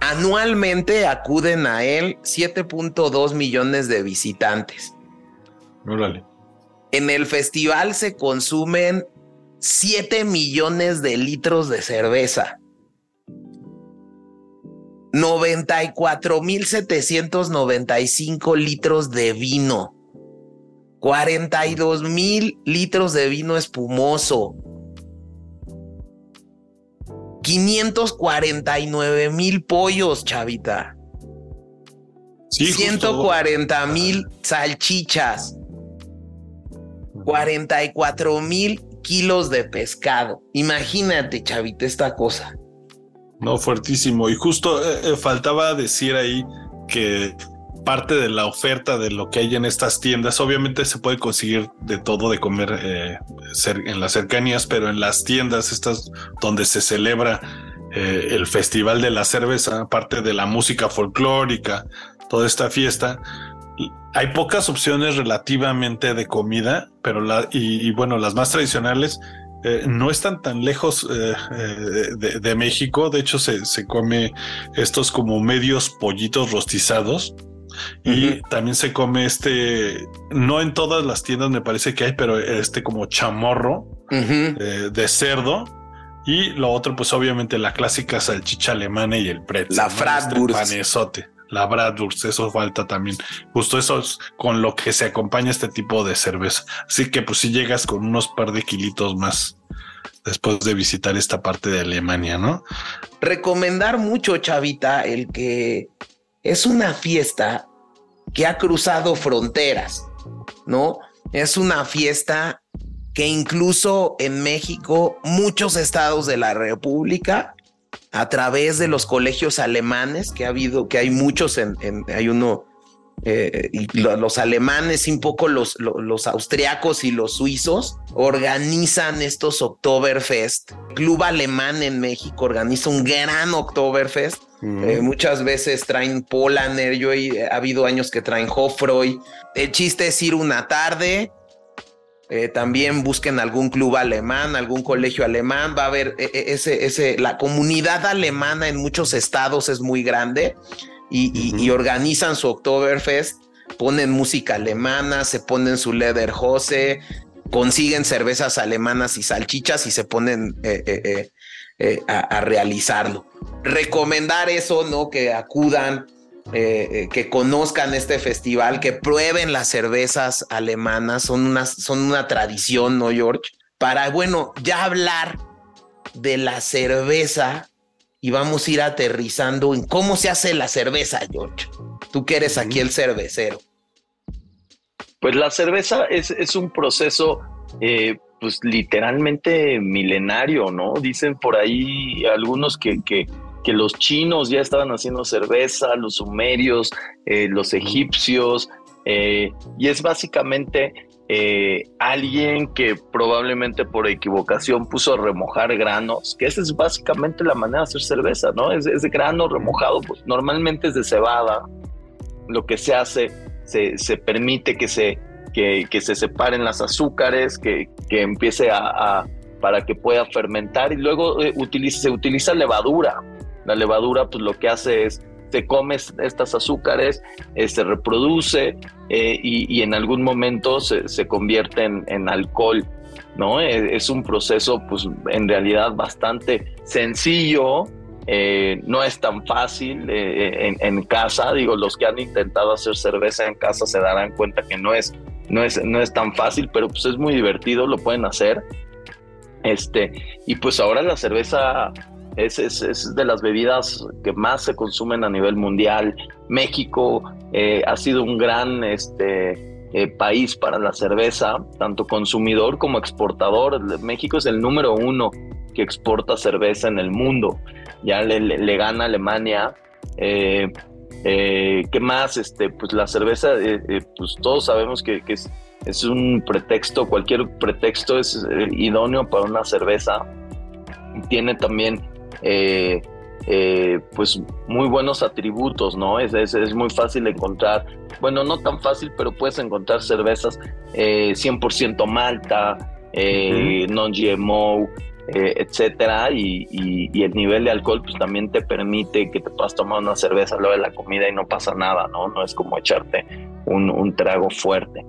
Anualmente acuden a él 7.2 millones de visitantes. Órale. En el festival se consumen 7 millones de litros de cerveza. 94.795 litros de vino. 42 mil litros de vino espumoso. 549 mil pollos, chavita. 140 mil salchichas. 44 mil kilos de pescado. Imagínate, chavita, esta cosa. No, fuertísimo. Y justo eh, eh, faltaba decir ahí que parte de la oferta de lo que hay en estas tiendas, obviamente se puede conseguir de todo de comer eh, en las cercanías, pero en las tiendas estas donde se celebra el Festival de la Cerveza, aparte de la música folclórica, toda esta fiesta, hay pocas opciones relativamente de comida, pero la, y, bueno, las más tradicionales eh, no están tan lejos eh, eh, de, México. De hecho, se, se, come estos como medios pollitos rostizados. Y también se come este, no en todas las tiendas me parece que hay, pero este como chamorro de cerdo. Y lo otro, pues obviamente la clásica salchicha alemana y el pretzel. La ¿no? Este panesote la Bradwurst, eso falta también. Justo eso es con lo que se acompaña este tipo de cerveza. Así que pues si llegas con unos par de kilitos más después de visitar esta parte de Alemania, ¿no? Recomendar mucho, Chavita, el que es una fiesta que ha cruzado fronteras, ¿no? Es una fiesta que incluso en México, muchos estados de la República a través de los colegios alemanes, que ha habido, que hay muchos en, hay uno, eh, y los alemanes y un poco los, los, austriacos y los suizos organizan estos Oktoberfest. Club Alemán en México organiza un gran Oktoberfest. Eh, muchas veces traen Polaner, yo he, ha habido años que traen Hofroy. El chiste es ir una tarde, eh, también busquen algún club alemán, algún colegio alemán. Va a haber eh, eh, ese, ese, la comunidad alemana en muchos estados es muy grande y, organizan su Oktoberfest, ponen música alemana, se ponen su Lederhose, consiguen cervezas alemanas y salchichas y se ponen a, a, realizarlo. Recomendar eso, ¿no? Que acudan eh, eh, que conozcan este festival, que prueben las cervezas alemanas, son una, son una tradición, ¿no, George? Para, bueno, ya hablar de la cerveza y vamos a ir aterrizando en cómo se hace la cerveza, George. Tú que eres aquí el cervecero. Pues la cerveza es, un proceso, eh, pues literalmente milenario, ¿no? Dicen por ahí algunos que, que que los chinos ya estaban haciendo cerveza, los sumerios, eh, los egipcios, eh, y es básicamente eh, alguien que probablemente por equivocación puso a remojar granos, que esa es básicamente la manera de hacer cerveza, ¿no? Es, de grano remojado, pues normalmente es de cebada. Lo que se hace, se, permite que se, que, se separen las azúcares, que, empiece a, para que pueda fermentar y luego se utiliza levadura la levadura, pues lo que hace es se come estas azúcares, eh, se reproduce eh, y, en algún momento se, se convierte en, alcohol, ¿no? Eh, es un proceso, pues en realidad bastante sencillo, no es tan fácil en, en, casa, digo, los que han intentado hacer cerveza en casa se darán cuenta que no es, no es, no es tan fácil, pero pues es muy divertido, lo pueden hacer. Este, y pues ahora la cerveza es, es, de las bebidas que más se consumen a nivel mundial. México eh, ha sido un gran este, eh, país para la cerveza, tanto consumidor como exportador. México es el número uno que exporta cerveza en el mundo. Ya le, gana Alemania. Eh, ¿Qué más? Este, pues la cerveza, pues todos sabemos que, es, es, un pretexto, cualquier pretexto es idóneo para una cerveza. Tiene también eh, eh, pues muy buenos atributos, ¿no? Es, es, muy fácil encontrar, bueno, no tan fácil, pero puedes encontrar cervezas 100% eh, malta, non-GMO, etcétera, y, el nivel de alcohol pues también te permite que te puedas tomar una cerveza luego de la comida y no pasa nada, ¿no? No es como echarte un, un trago fuerte.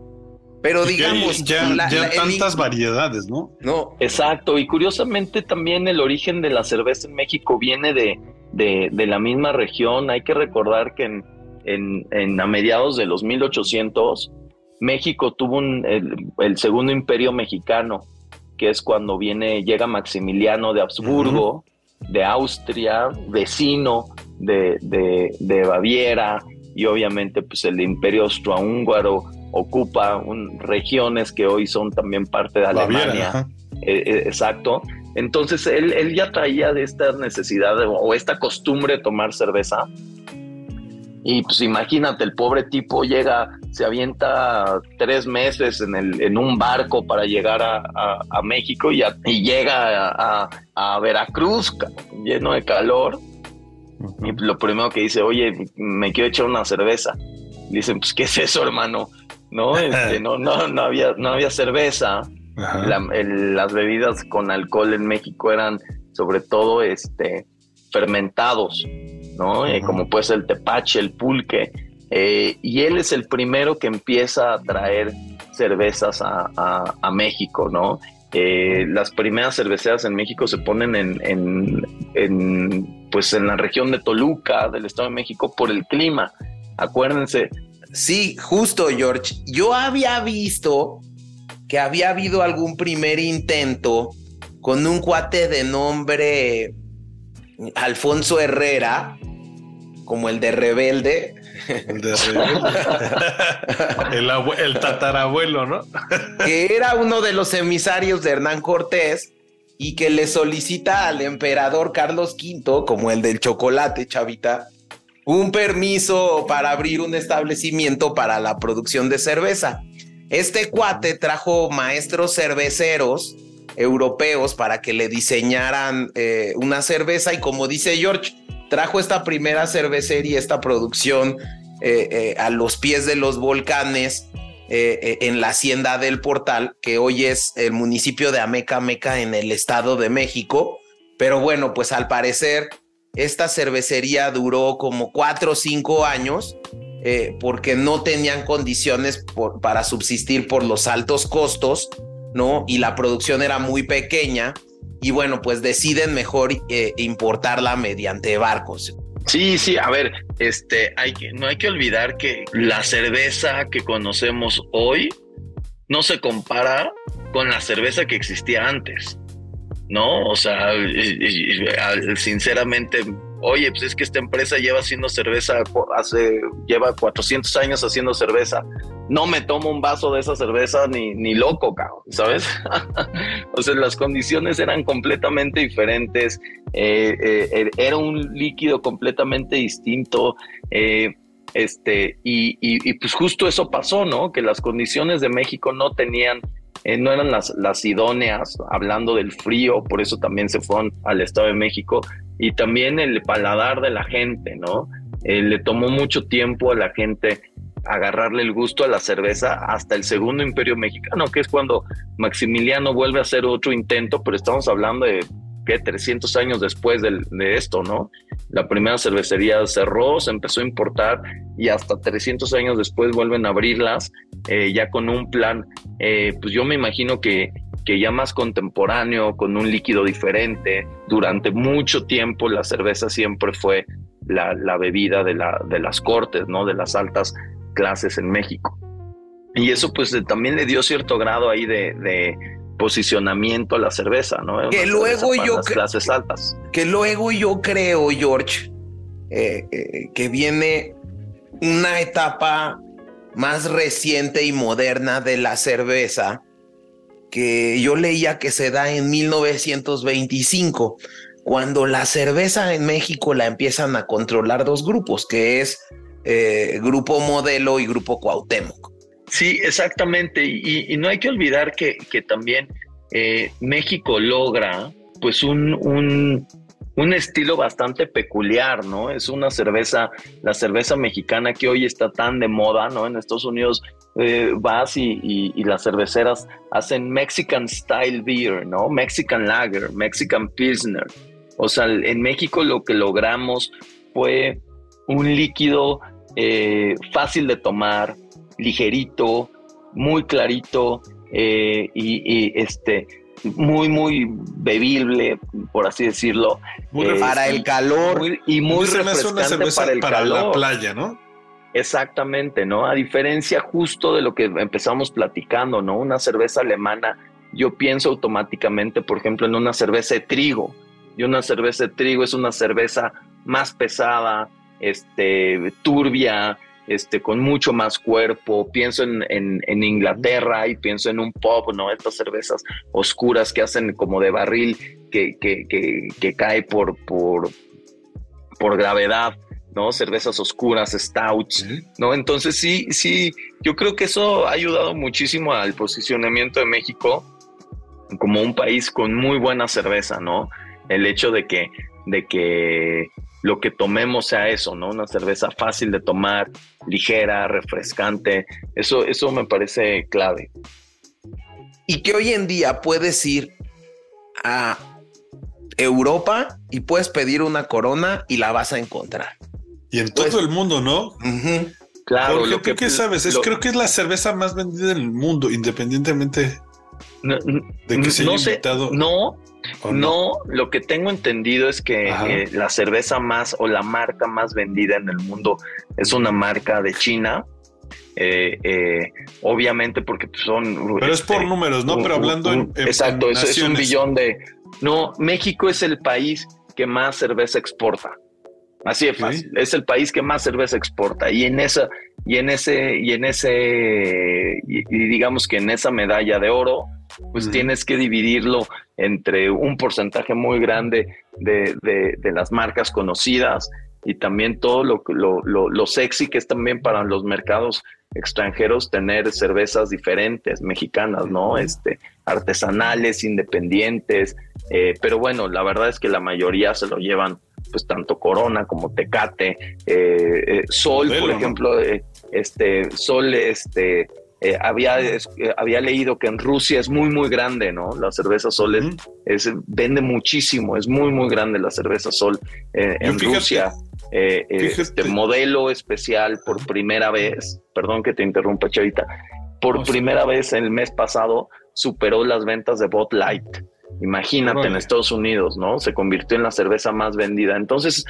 Pero digamos, ya, ya, tantas variedades, ¿no? No. Exacto. Y curiosamente también el origen de la cerveza en México viene de, de, la misma región. Hay que recordar que en, en, a mediados de los 1800, México tuvo un, el, segundo imperio mexicano, que es cuando viene, llega Maximiliano de Habsburgo, de Austria, vecino de, de, de Baviera, y obviamente pues el imperio austrohúngaro ocupa regiones que hoy son también parte de Alemania. Eh, eh, exacto. Entonces él, él, ya traía de esta necesidad o esta costumbre de tomar cerveza. Y pues imagínate, el pobre tipo llega, se avienta tres meses en, el, en un barco para llegar a, México y, llega a, a, Veracruz lleno de calor. Y lo primero que dice, oye, me quiero echar una cerveza. Dicen, pues, ¿qué es eso, hermano? No, este, no, no, no había, no había cerveza las bebidas con alcohol en México eran sobre todo este, fermentados, ¿no? Eh, como puede ser el tepache, el pulque. Eh, y él es el primero que empieza a traer cervezas a, México, ¿no? Eh, las primeras cerveceras en México se ponen en, en, pues en la región de Toluca, del Estado de México, por el clima. Acuérdense. Sí, justo, George. Yo había visto que había habido algún primer intento con un cuate de nombre Alfonso Herrera, como el de Rebelde. El de Rebelde. el, tatarabuelo, ¿no? que era uno de los emisarios de Hernán Cortés y que le solicita al emperador Carlos V, como el del chocolate, chavita, un permiso para abrir un establecimiento para la producción de cerveza. Este cuate trajo maestros cerveceros europeos para que le diseñaran eh, una cerveza y como dice George, trajo esta primera cervecería, esta producción eh, eh, a los pies de los volcanes en la hacienda del Portal, que hoy es el municipio de Ameca Meca en el Estado de México. Pero bueno, pues al parecer esta cervecería duró como cuatro o cinco años eh, porque no tenían condiciones para subsistir por los altos costos, ¿no? Y la producción era muy pequeña y bueno, pues deciden mejor eh, importarla mediante barcos. Sí, sí, a ver, este, hay que, no hay que olvidar que la cerveza que conocemos hoy no se compara con la cerveza que existía antes, ¿no? O sea, sinceramente oye, pues es que esta empresa lleva haciendo cerveza, hace, lleva 400 años haciendo cerveza, no me tomo un vaso de esa cerveza ni, ni loco, cabrón, ¿sabes? o sea, las condiciones eran completamente diferentes, eh, eh, er, era un líquido completamente distinto. Eh, este, y, y, pues justo eso pasó, ¿no? Que las condiciones de México no tenían no eran las, las idóneas, hablando del frío, por eso también se fueron al Estado de México, y también el paladar de la gente, ¿no? Eh, le tomó mucho tiempo a la gente agarrarle el gusto a la cerveza hasta el segundo imperio mexicano, que es cuando Maximiliano vuelve a hacer otro intento, pero estamos hablando de que 300 años después de, esto, ¿no? La primera cervecería cerró, se empezó a importar y hasta 300 años después vuelven a abrirlas, eh, ya con un plan, eh, pues yo me imagino que que ya más contemporáneo, con un líquido diferente. Durante mucho tiempo la cerveza siempre fue la, bebida de, la, de las cortes, ¿no? De las altas clases en México. Y eso pues también le dio cierto grado ahí de, posicionamiento a la cerveza, ¿no? que luego yo las clases altas. Que luego yo creo, George, eh, eh, que viene una etapa más reciente y moderna de la cerveza, que yo leía que se da en 1925, cuando la cerveza en México la empiezan a controlar dos grupos, que es eh, Grupo Modelo y Grupo Cuauhtémoc. Sí, exactamente. Y, no hay que olvidar que, que también eh, México logra pues un, un, un estilo bastante peculiar, ¿no? Es una cerveza, la cerveza mexicana que hoy está tan de moda, ¿no? En Estados Unidos eh, vas y, las cerveceras hacen Mexican Style Beer, ¿no? Mexican Lager, Mexican Pilsner. O sea, en México lo que logramos fue un líquido eh, fácil de tomar, ligerito, muy clarito eh, y, y este muy, muy bebible, por así decirlo. para el calor. y muy, refrescante para el para la playa, ¿no? Exactamente, ¿no? A diferencia justo de lo que empezamos platicando, ¿no? Una cerveza alemana, yo pienso automáticamente, por ejemplo, en una cerveza de trigo. Y una cerveza de trigo es una cerveza más pesada, este, turbia, este, con mucho más cuerpo. Pienso en, en, Inglaterra y pienso en un pop, ¿no? Estas cervezas oscuras que hacen como de barril que, que, que, cae por, por, por gravedad. ¿no? Cervezas oscuras, stouts, ¿no? Entonces sí, sí, yo creo que eso ha ayudado muchísimo al posicionamiento de México como un país con muy buena cerveza, ¿no? El hecho de que, de que lo que tomemos sea eso, ¿no? Una cerveza fácil de tomar, ligera, refrescante. Eso, eso me parece clave. Y que hoy en día puedes ir a Europa y puedes pedir una corona y la vas a encontrar. Y en todo pues, el mundo, ¿no? Claro. lo que, ¿qué sabes? Es, creo que es la cerveza más vendida en el mundo, independientemente de que se haya invitado. No, no? lo que tengo entendido es que eh, la cerveza más o la marca más vendida en el mundo es una marca de China. Eh, eh, obviamente porque son... Pero es por este, números, ¿no? Pero hablando en, Exacto, es, un billón de... No, México es el país que más cerveza exporta. Así de fácil. Es el país que más cerveza exporta. Y en esa, y en ese, y en ese, y digamos que en esa medalla de oro, pues tienes que dividirlo entre un porcentaje muy grande de, de, las marcas conocidas y también todo lo, lo, lo, sexy que es también para los mercados extranjeros tener cervezas diferentes, mexicanas, ¿no? Este, artesanales, independientes, eh, pero bueno, la verdad es que la mayoría se lo llevan pues tanto Corona como Tecate, eh, eh, Sol, por ejemplo, este, Sol, este, eh, había, eh, había leído que en Rusia es muy, muy grande, ¿no? La cerveza Sol es, vende muchísimo, es muy, muy grande la cerveza Sol eh, en Rusia. este modelo especial por primera vez, perdón que te interrumpa, Chavita, por primera vez el mes pasado superó las ventas de Bot Light. Imagínate en Estados Unidos, ¿no? Se convirtió en la cerveza más vendida. Entonces,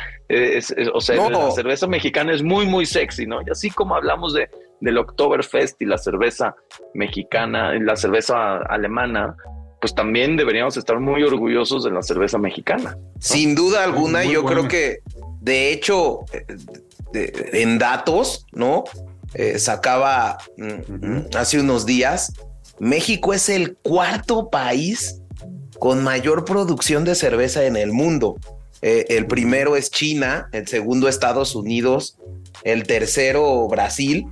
o sea, la cerveza mexicana es muy, muy sexy, ¿no? Y así como hablamos de, del Oktoberfest y la cerveza mexicana, la cerveza alemana, pues también deberíamos estar muy orgullosos de la cerveza mexicana. Sin duda alguna, yo creo que de hecho, en datos, ¿no? Eh, sacaba mm, hace unos días, México es el cuarto país con mayor producción de cerveza en el mundo. Eh, el primero es China, el segundo Estados Unidos, el tercero Brasil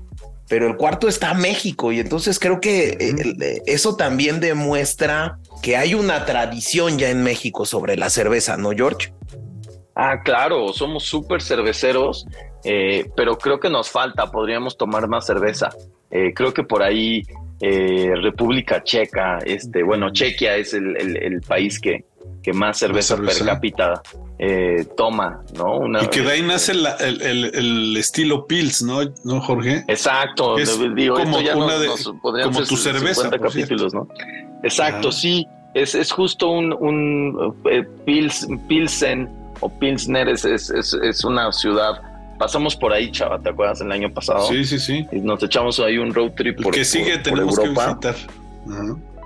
pero el cuarto está México y entonces creo que eh, eh, eso también demuestra que hay una tradición ya en México sobre la cerveza, ¿no, George? Ah, claro, somos súper cerveceros, eh, pero creo que nos falta, podríamos tomar más cerveza. creo que por ahí República Checa, este, bueno, Chequia es el país que, que más cerveza, per cápita eh, toma, ¿no? y que de ahí nace el, estilo Pils, ¿no? ¿No, Jorge? Exacto, digo, como ya una de, como tu cerveza. capítulos, ¿no? Exacto, sí, es, es justo un, un eh, Pils, Pilsen o Pilsner, es, es, una ciudad pasamos por ahí, chava, ¿te acuerdas el año pasado? Sí, sí, sí. Y nos echamos ahí un road trip por, que sigue, tenemos Que visitar.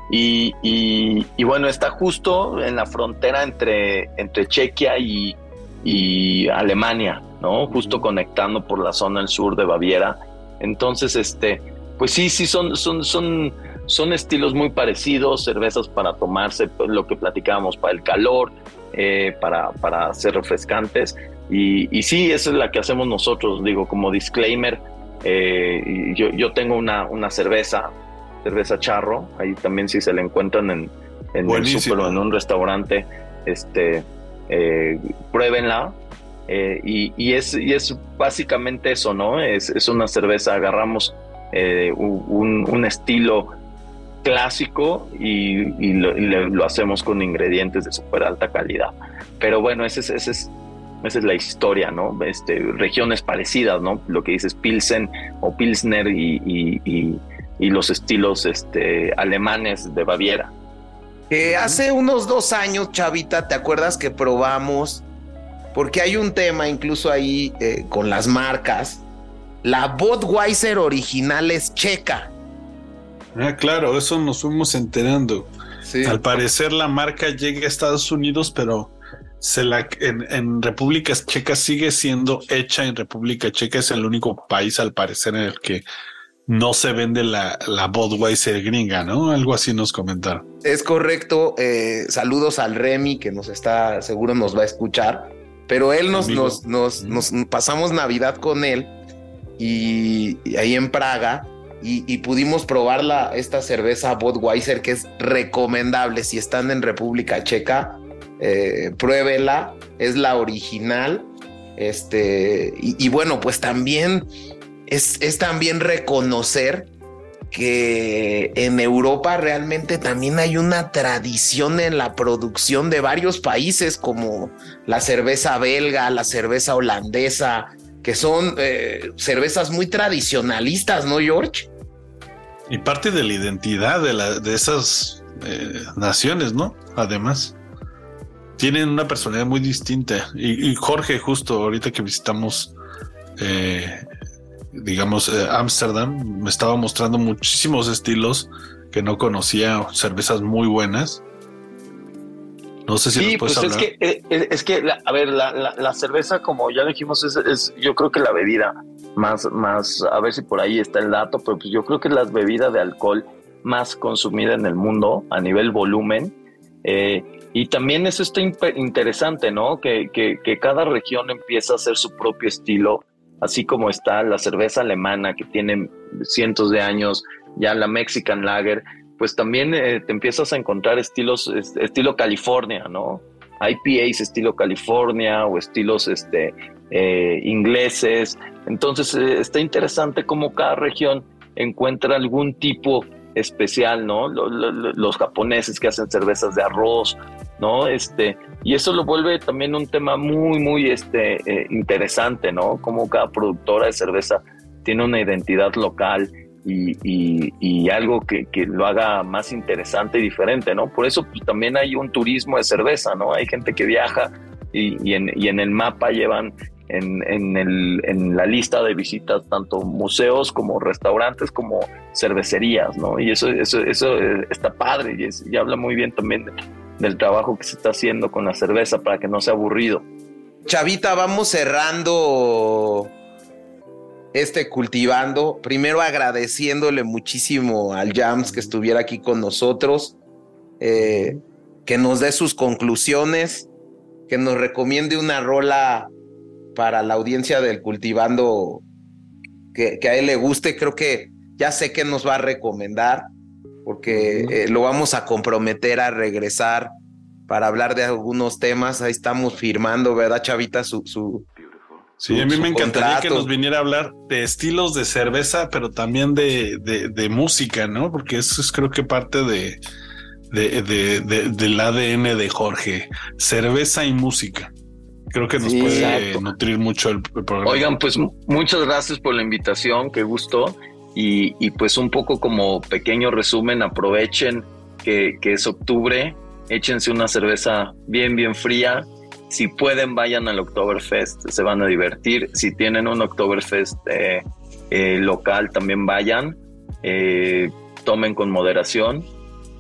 Y, y, bueno, está justo en la frontera entre, entre Chequia y, y, Alemania, ¿no? Justo conectando por la zona del sur de Baviera. Entonces, este, pues sí, sí, son, son, son, son estilos muy parecidos, cervezas para tomarse, pues, lo que platicábamos, para el calor, eh, para, para ser refrescantes. Y, y, sí, esa es la que hacemos nosotros, digo, como disclaimer. Eh, yo, yo tengo una, una cerveza cerveza charro, ahí también si se la encuentran en, en el súper o en un restaurante, este, eh, pruébenla. Eh, y, es, y es básicamente eso, ¿no? Es, es una cerveza, agarramos eh, un, estilo clásico y, lo, hacemos con ingredientes de súper alta calidad. Pero bueno, ese, ese es, esa es la historia, ¿no? Este, regiones parecidas, ¿no? Lo que dices Pilsen o Pilsner y, y los estilos este, alemanes de Baviera. Que hace unos dos años, Chavita, ¿te acuerdas que probamos? Porque hay un tema incluso ahí eh, con las marcas. La Budweiser original es checa. Ah, claro, eso nos fuimos enterando. Al parecer la marca llega a Estados Unidos, pero se la, en, República Checa sigue siendo hecha en República Checa, es el único país al parecer en el que no se vende la, la Budweiser gringa, ¿no? Algo así nos comentaron. Es correcto. Eh, saludos al Remy que nos está, seguro nos va a escuchar, pero él nos, nos, nos, nos, pasamos Navidad con él y, ahí en Praga y, pudimos probar la, esta cerveza Budweiser que es recomendable si están en República Checa, eh, pruébela, es la original. Este, y bueno, pues también es, también reconocer que en Europa realmente también hay una tradición en la producción de varios países como la cerveza belga, la cerveza holandesa, que son eh, cervezas muy tradicionalistas, ¿no, George? Y parte de la identidad de, la, de esas eh, naciones, ¿no? Además, tienen una personalidad muy distinta. Y, Jorge, justo ahorita que visitamos eh, digamos, eh, Ámsterdam, me estaba mostrando muchísimos estilos que no conocía, cervezas muy buenas. No sé si sí, pues es que, eh, eh, es, que, a ver, la, cerveza, como ya dijimos, es, yo creo que la bebida más, más, a ver si por ahí está el dato, pero pues yo creo que es la bebida de alcohol más consumida en el mundo a nivel volumen. y también eso está interesante, ¿no? Que, que, que, cada región empieza a hacer su propio estilo así como está la cerveza alemana que tiene cientos de años, ya la Mexican Lager, pues también eh, te empiezas a encontrar estilos, estilo California, ¿no? IPAs estilo California o estilos este, eh, ingleses. Entonces eh, está interesante cómo cada región encuentra algún tipo especial, ¿no? Los, japoneses que hacen cervezas de arroz, ¿no? Este, y eso lo vuelve también un tema muy, muy este, eh, interesante, ¿no? Como cada productora de cerveza tiene una identidad local y, y, algo que, que, lo haga más interesante y diferente, ¿no? Por eso pues, también hay un turismo de cerveza, ¿no? Hay gente que viaja y, y en el mapa llevan en, en, el, en, la lista de visitas tanto museos como restaurantes como cervecerías, ¿no? Y eso, eso, eso eh, está padre y, y habla muy bien también del trabajo que se está haciendo con la cerveza para que no sea aburrido. Chavita, vamos cerrando este cultivando. Primero agradeciéndole muchísimo al Jams que estuviera aquí con nosotros, eh, que nos dé sus conclusiones, que nos recomiende una rola para la audiencia del cultivando que, a él le guste. Creo que ya sé que nos va a recomendar porque eh, lo vamos a comprometer a regresar para hablar de algunos temas. Ahí estamos firmando, ¿verdad, Chavita? Su, su sí, a mí me encantaría que nos viniera a hablar de estilos de cerveza, pero también de, de, música, ¿no? Porque eso es creo que parte de, de, del ADN de Jorge, cerveza y música. Creo que nos puede nutrir mucho el, programa. Oigan, pues muchas gracias por la invitación, qué gusto. Y, y pues un poco como pequeño resumen, aprovechen que, que, es octubre, échense una cerveza bien, bien fría. Si pueden, vayan al Oktoberfest, se van a divertir. Si tienen un Oktoberfest eh, eh, local, también vayan. Eh, tomen con moderación.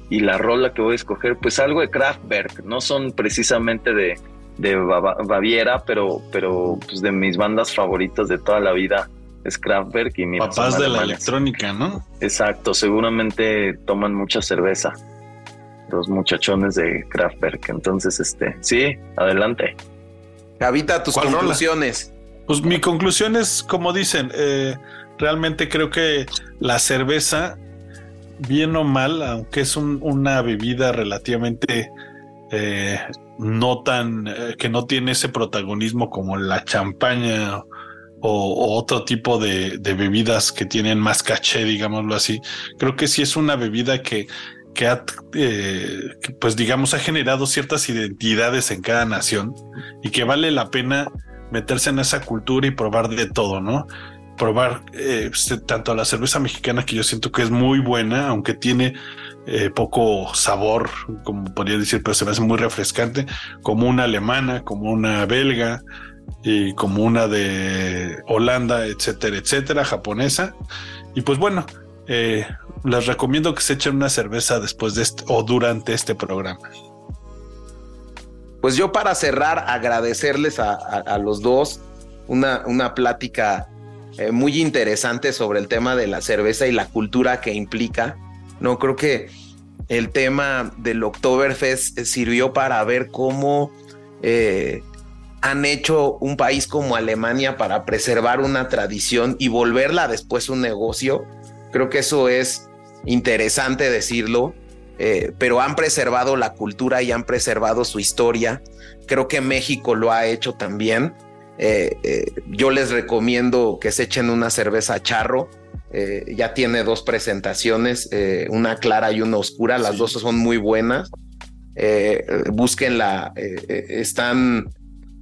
Y la rola que voy a escoger, pues algo de Kraftwerk, no son precisamente de, de Baviera, pero, pero pues de mis bandas favoritas de toda la vida es Kraftwerk y mi papás de la electrónica, ¿no? Exacto, seguramente toman mucha cerveza los muchachones de Kraftwerk. Entonces, este, sí, adelante. Habita tus conclusiones. Pues mi conclusión es, como dicen, eh, realmente creo que la cerveza, bien o mal, aunque es una bebida relativamente eh, no tan, eh, que no tiene ese protagonismo como la champaña o, otro tipo de, bebidas que tienen más caché, digámoslo así. Creo que sí es una bebida que, que, eh, pues digamos, ha generado ciertas identidades en cada nación y que vale la pena meterse en esa cultura y probar de todo, ¿no? Probar tanto la cerveza mexicana que yo siento que es muy buena, aunque tiene eh, poco sabor, como podría decir, pero se me hace muy refrescante, como una alemana, como una belga y como una de Holanda, etcétera, etcétera, japonesa. Y pues bueno, eh, les recomiendo que se echen una cerveza después de este o durante este programa. pues yo para cerrar, agradecerles a, los dos una, una plática eh, muy interesante sobre el tema de la cerveza y la cultura que implica. No creo que el tema del Oktoberfest sirvió para ver cómo eh, han hecho un país como Alemania para preservar una tradición y volverla después un negocio. Creo que eso es interesante decirlo. Eh, pero han preservado la cultura y han preservado su historia. Creo que México lo ha hecho también. Eh, eh, yo les recomiendo que se echen una cerveza charro. Ya tiene dos presentaciones, una clara y una oscura. Las dos son muy buenas. búsquenla. están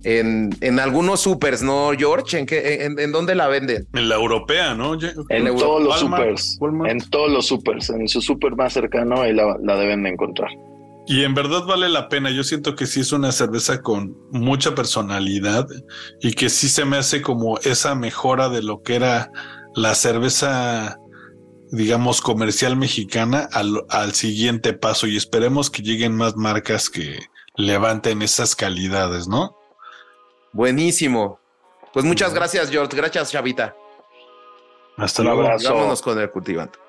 en, algunos supers, ¿no, George? ¿En, qué, en, dónde la venden? En la europea, ¿no? En, todos los supers. En todos los supers. En su super más cercano ahí la, deben de encontrar. Y en verdad vale la pena. Yo siento que sí es una cerveza con mucha personalidad y que sí se me hace como esa mejora de lo que era la cerveza, digamos, comercial mexicana al, al siguiente paso. Y esperemos que lleguen más marcas que levanten esas calidades, ¿no? Buenísimo. Pues muchas gracias, George. Gracias, Chavita. Hasta luego. Vámonos con el cultivante.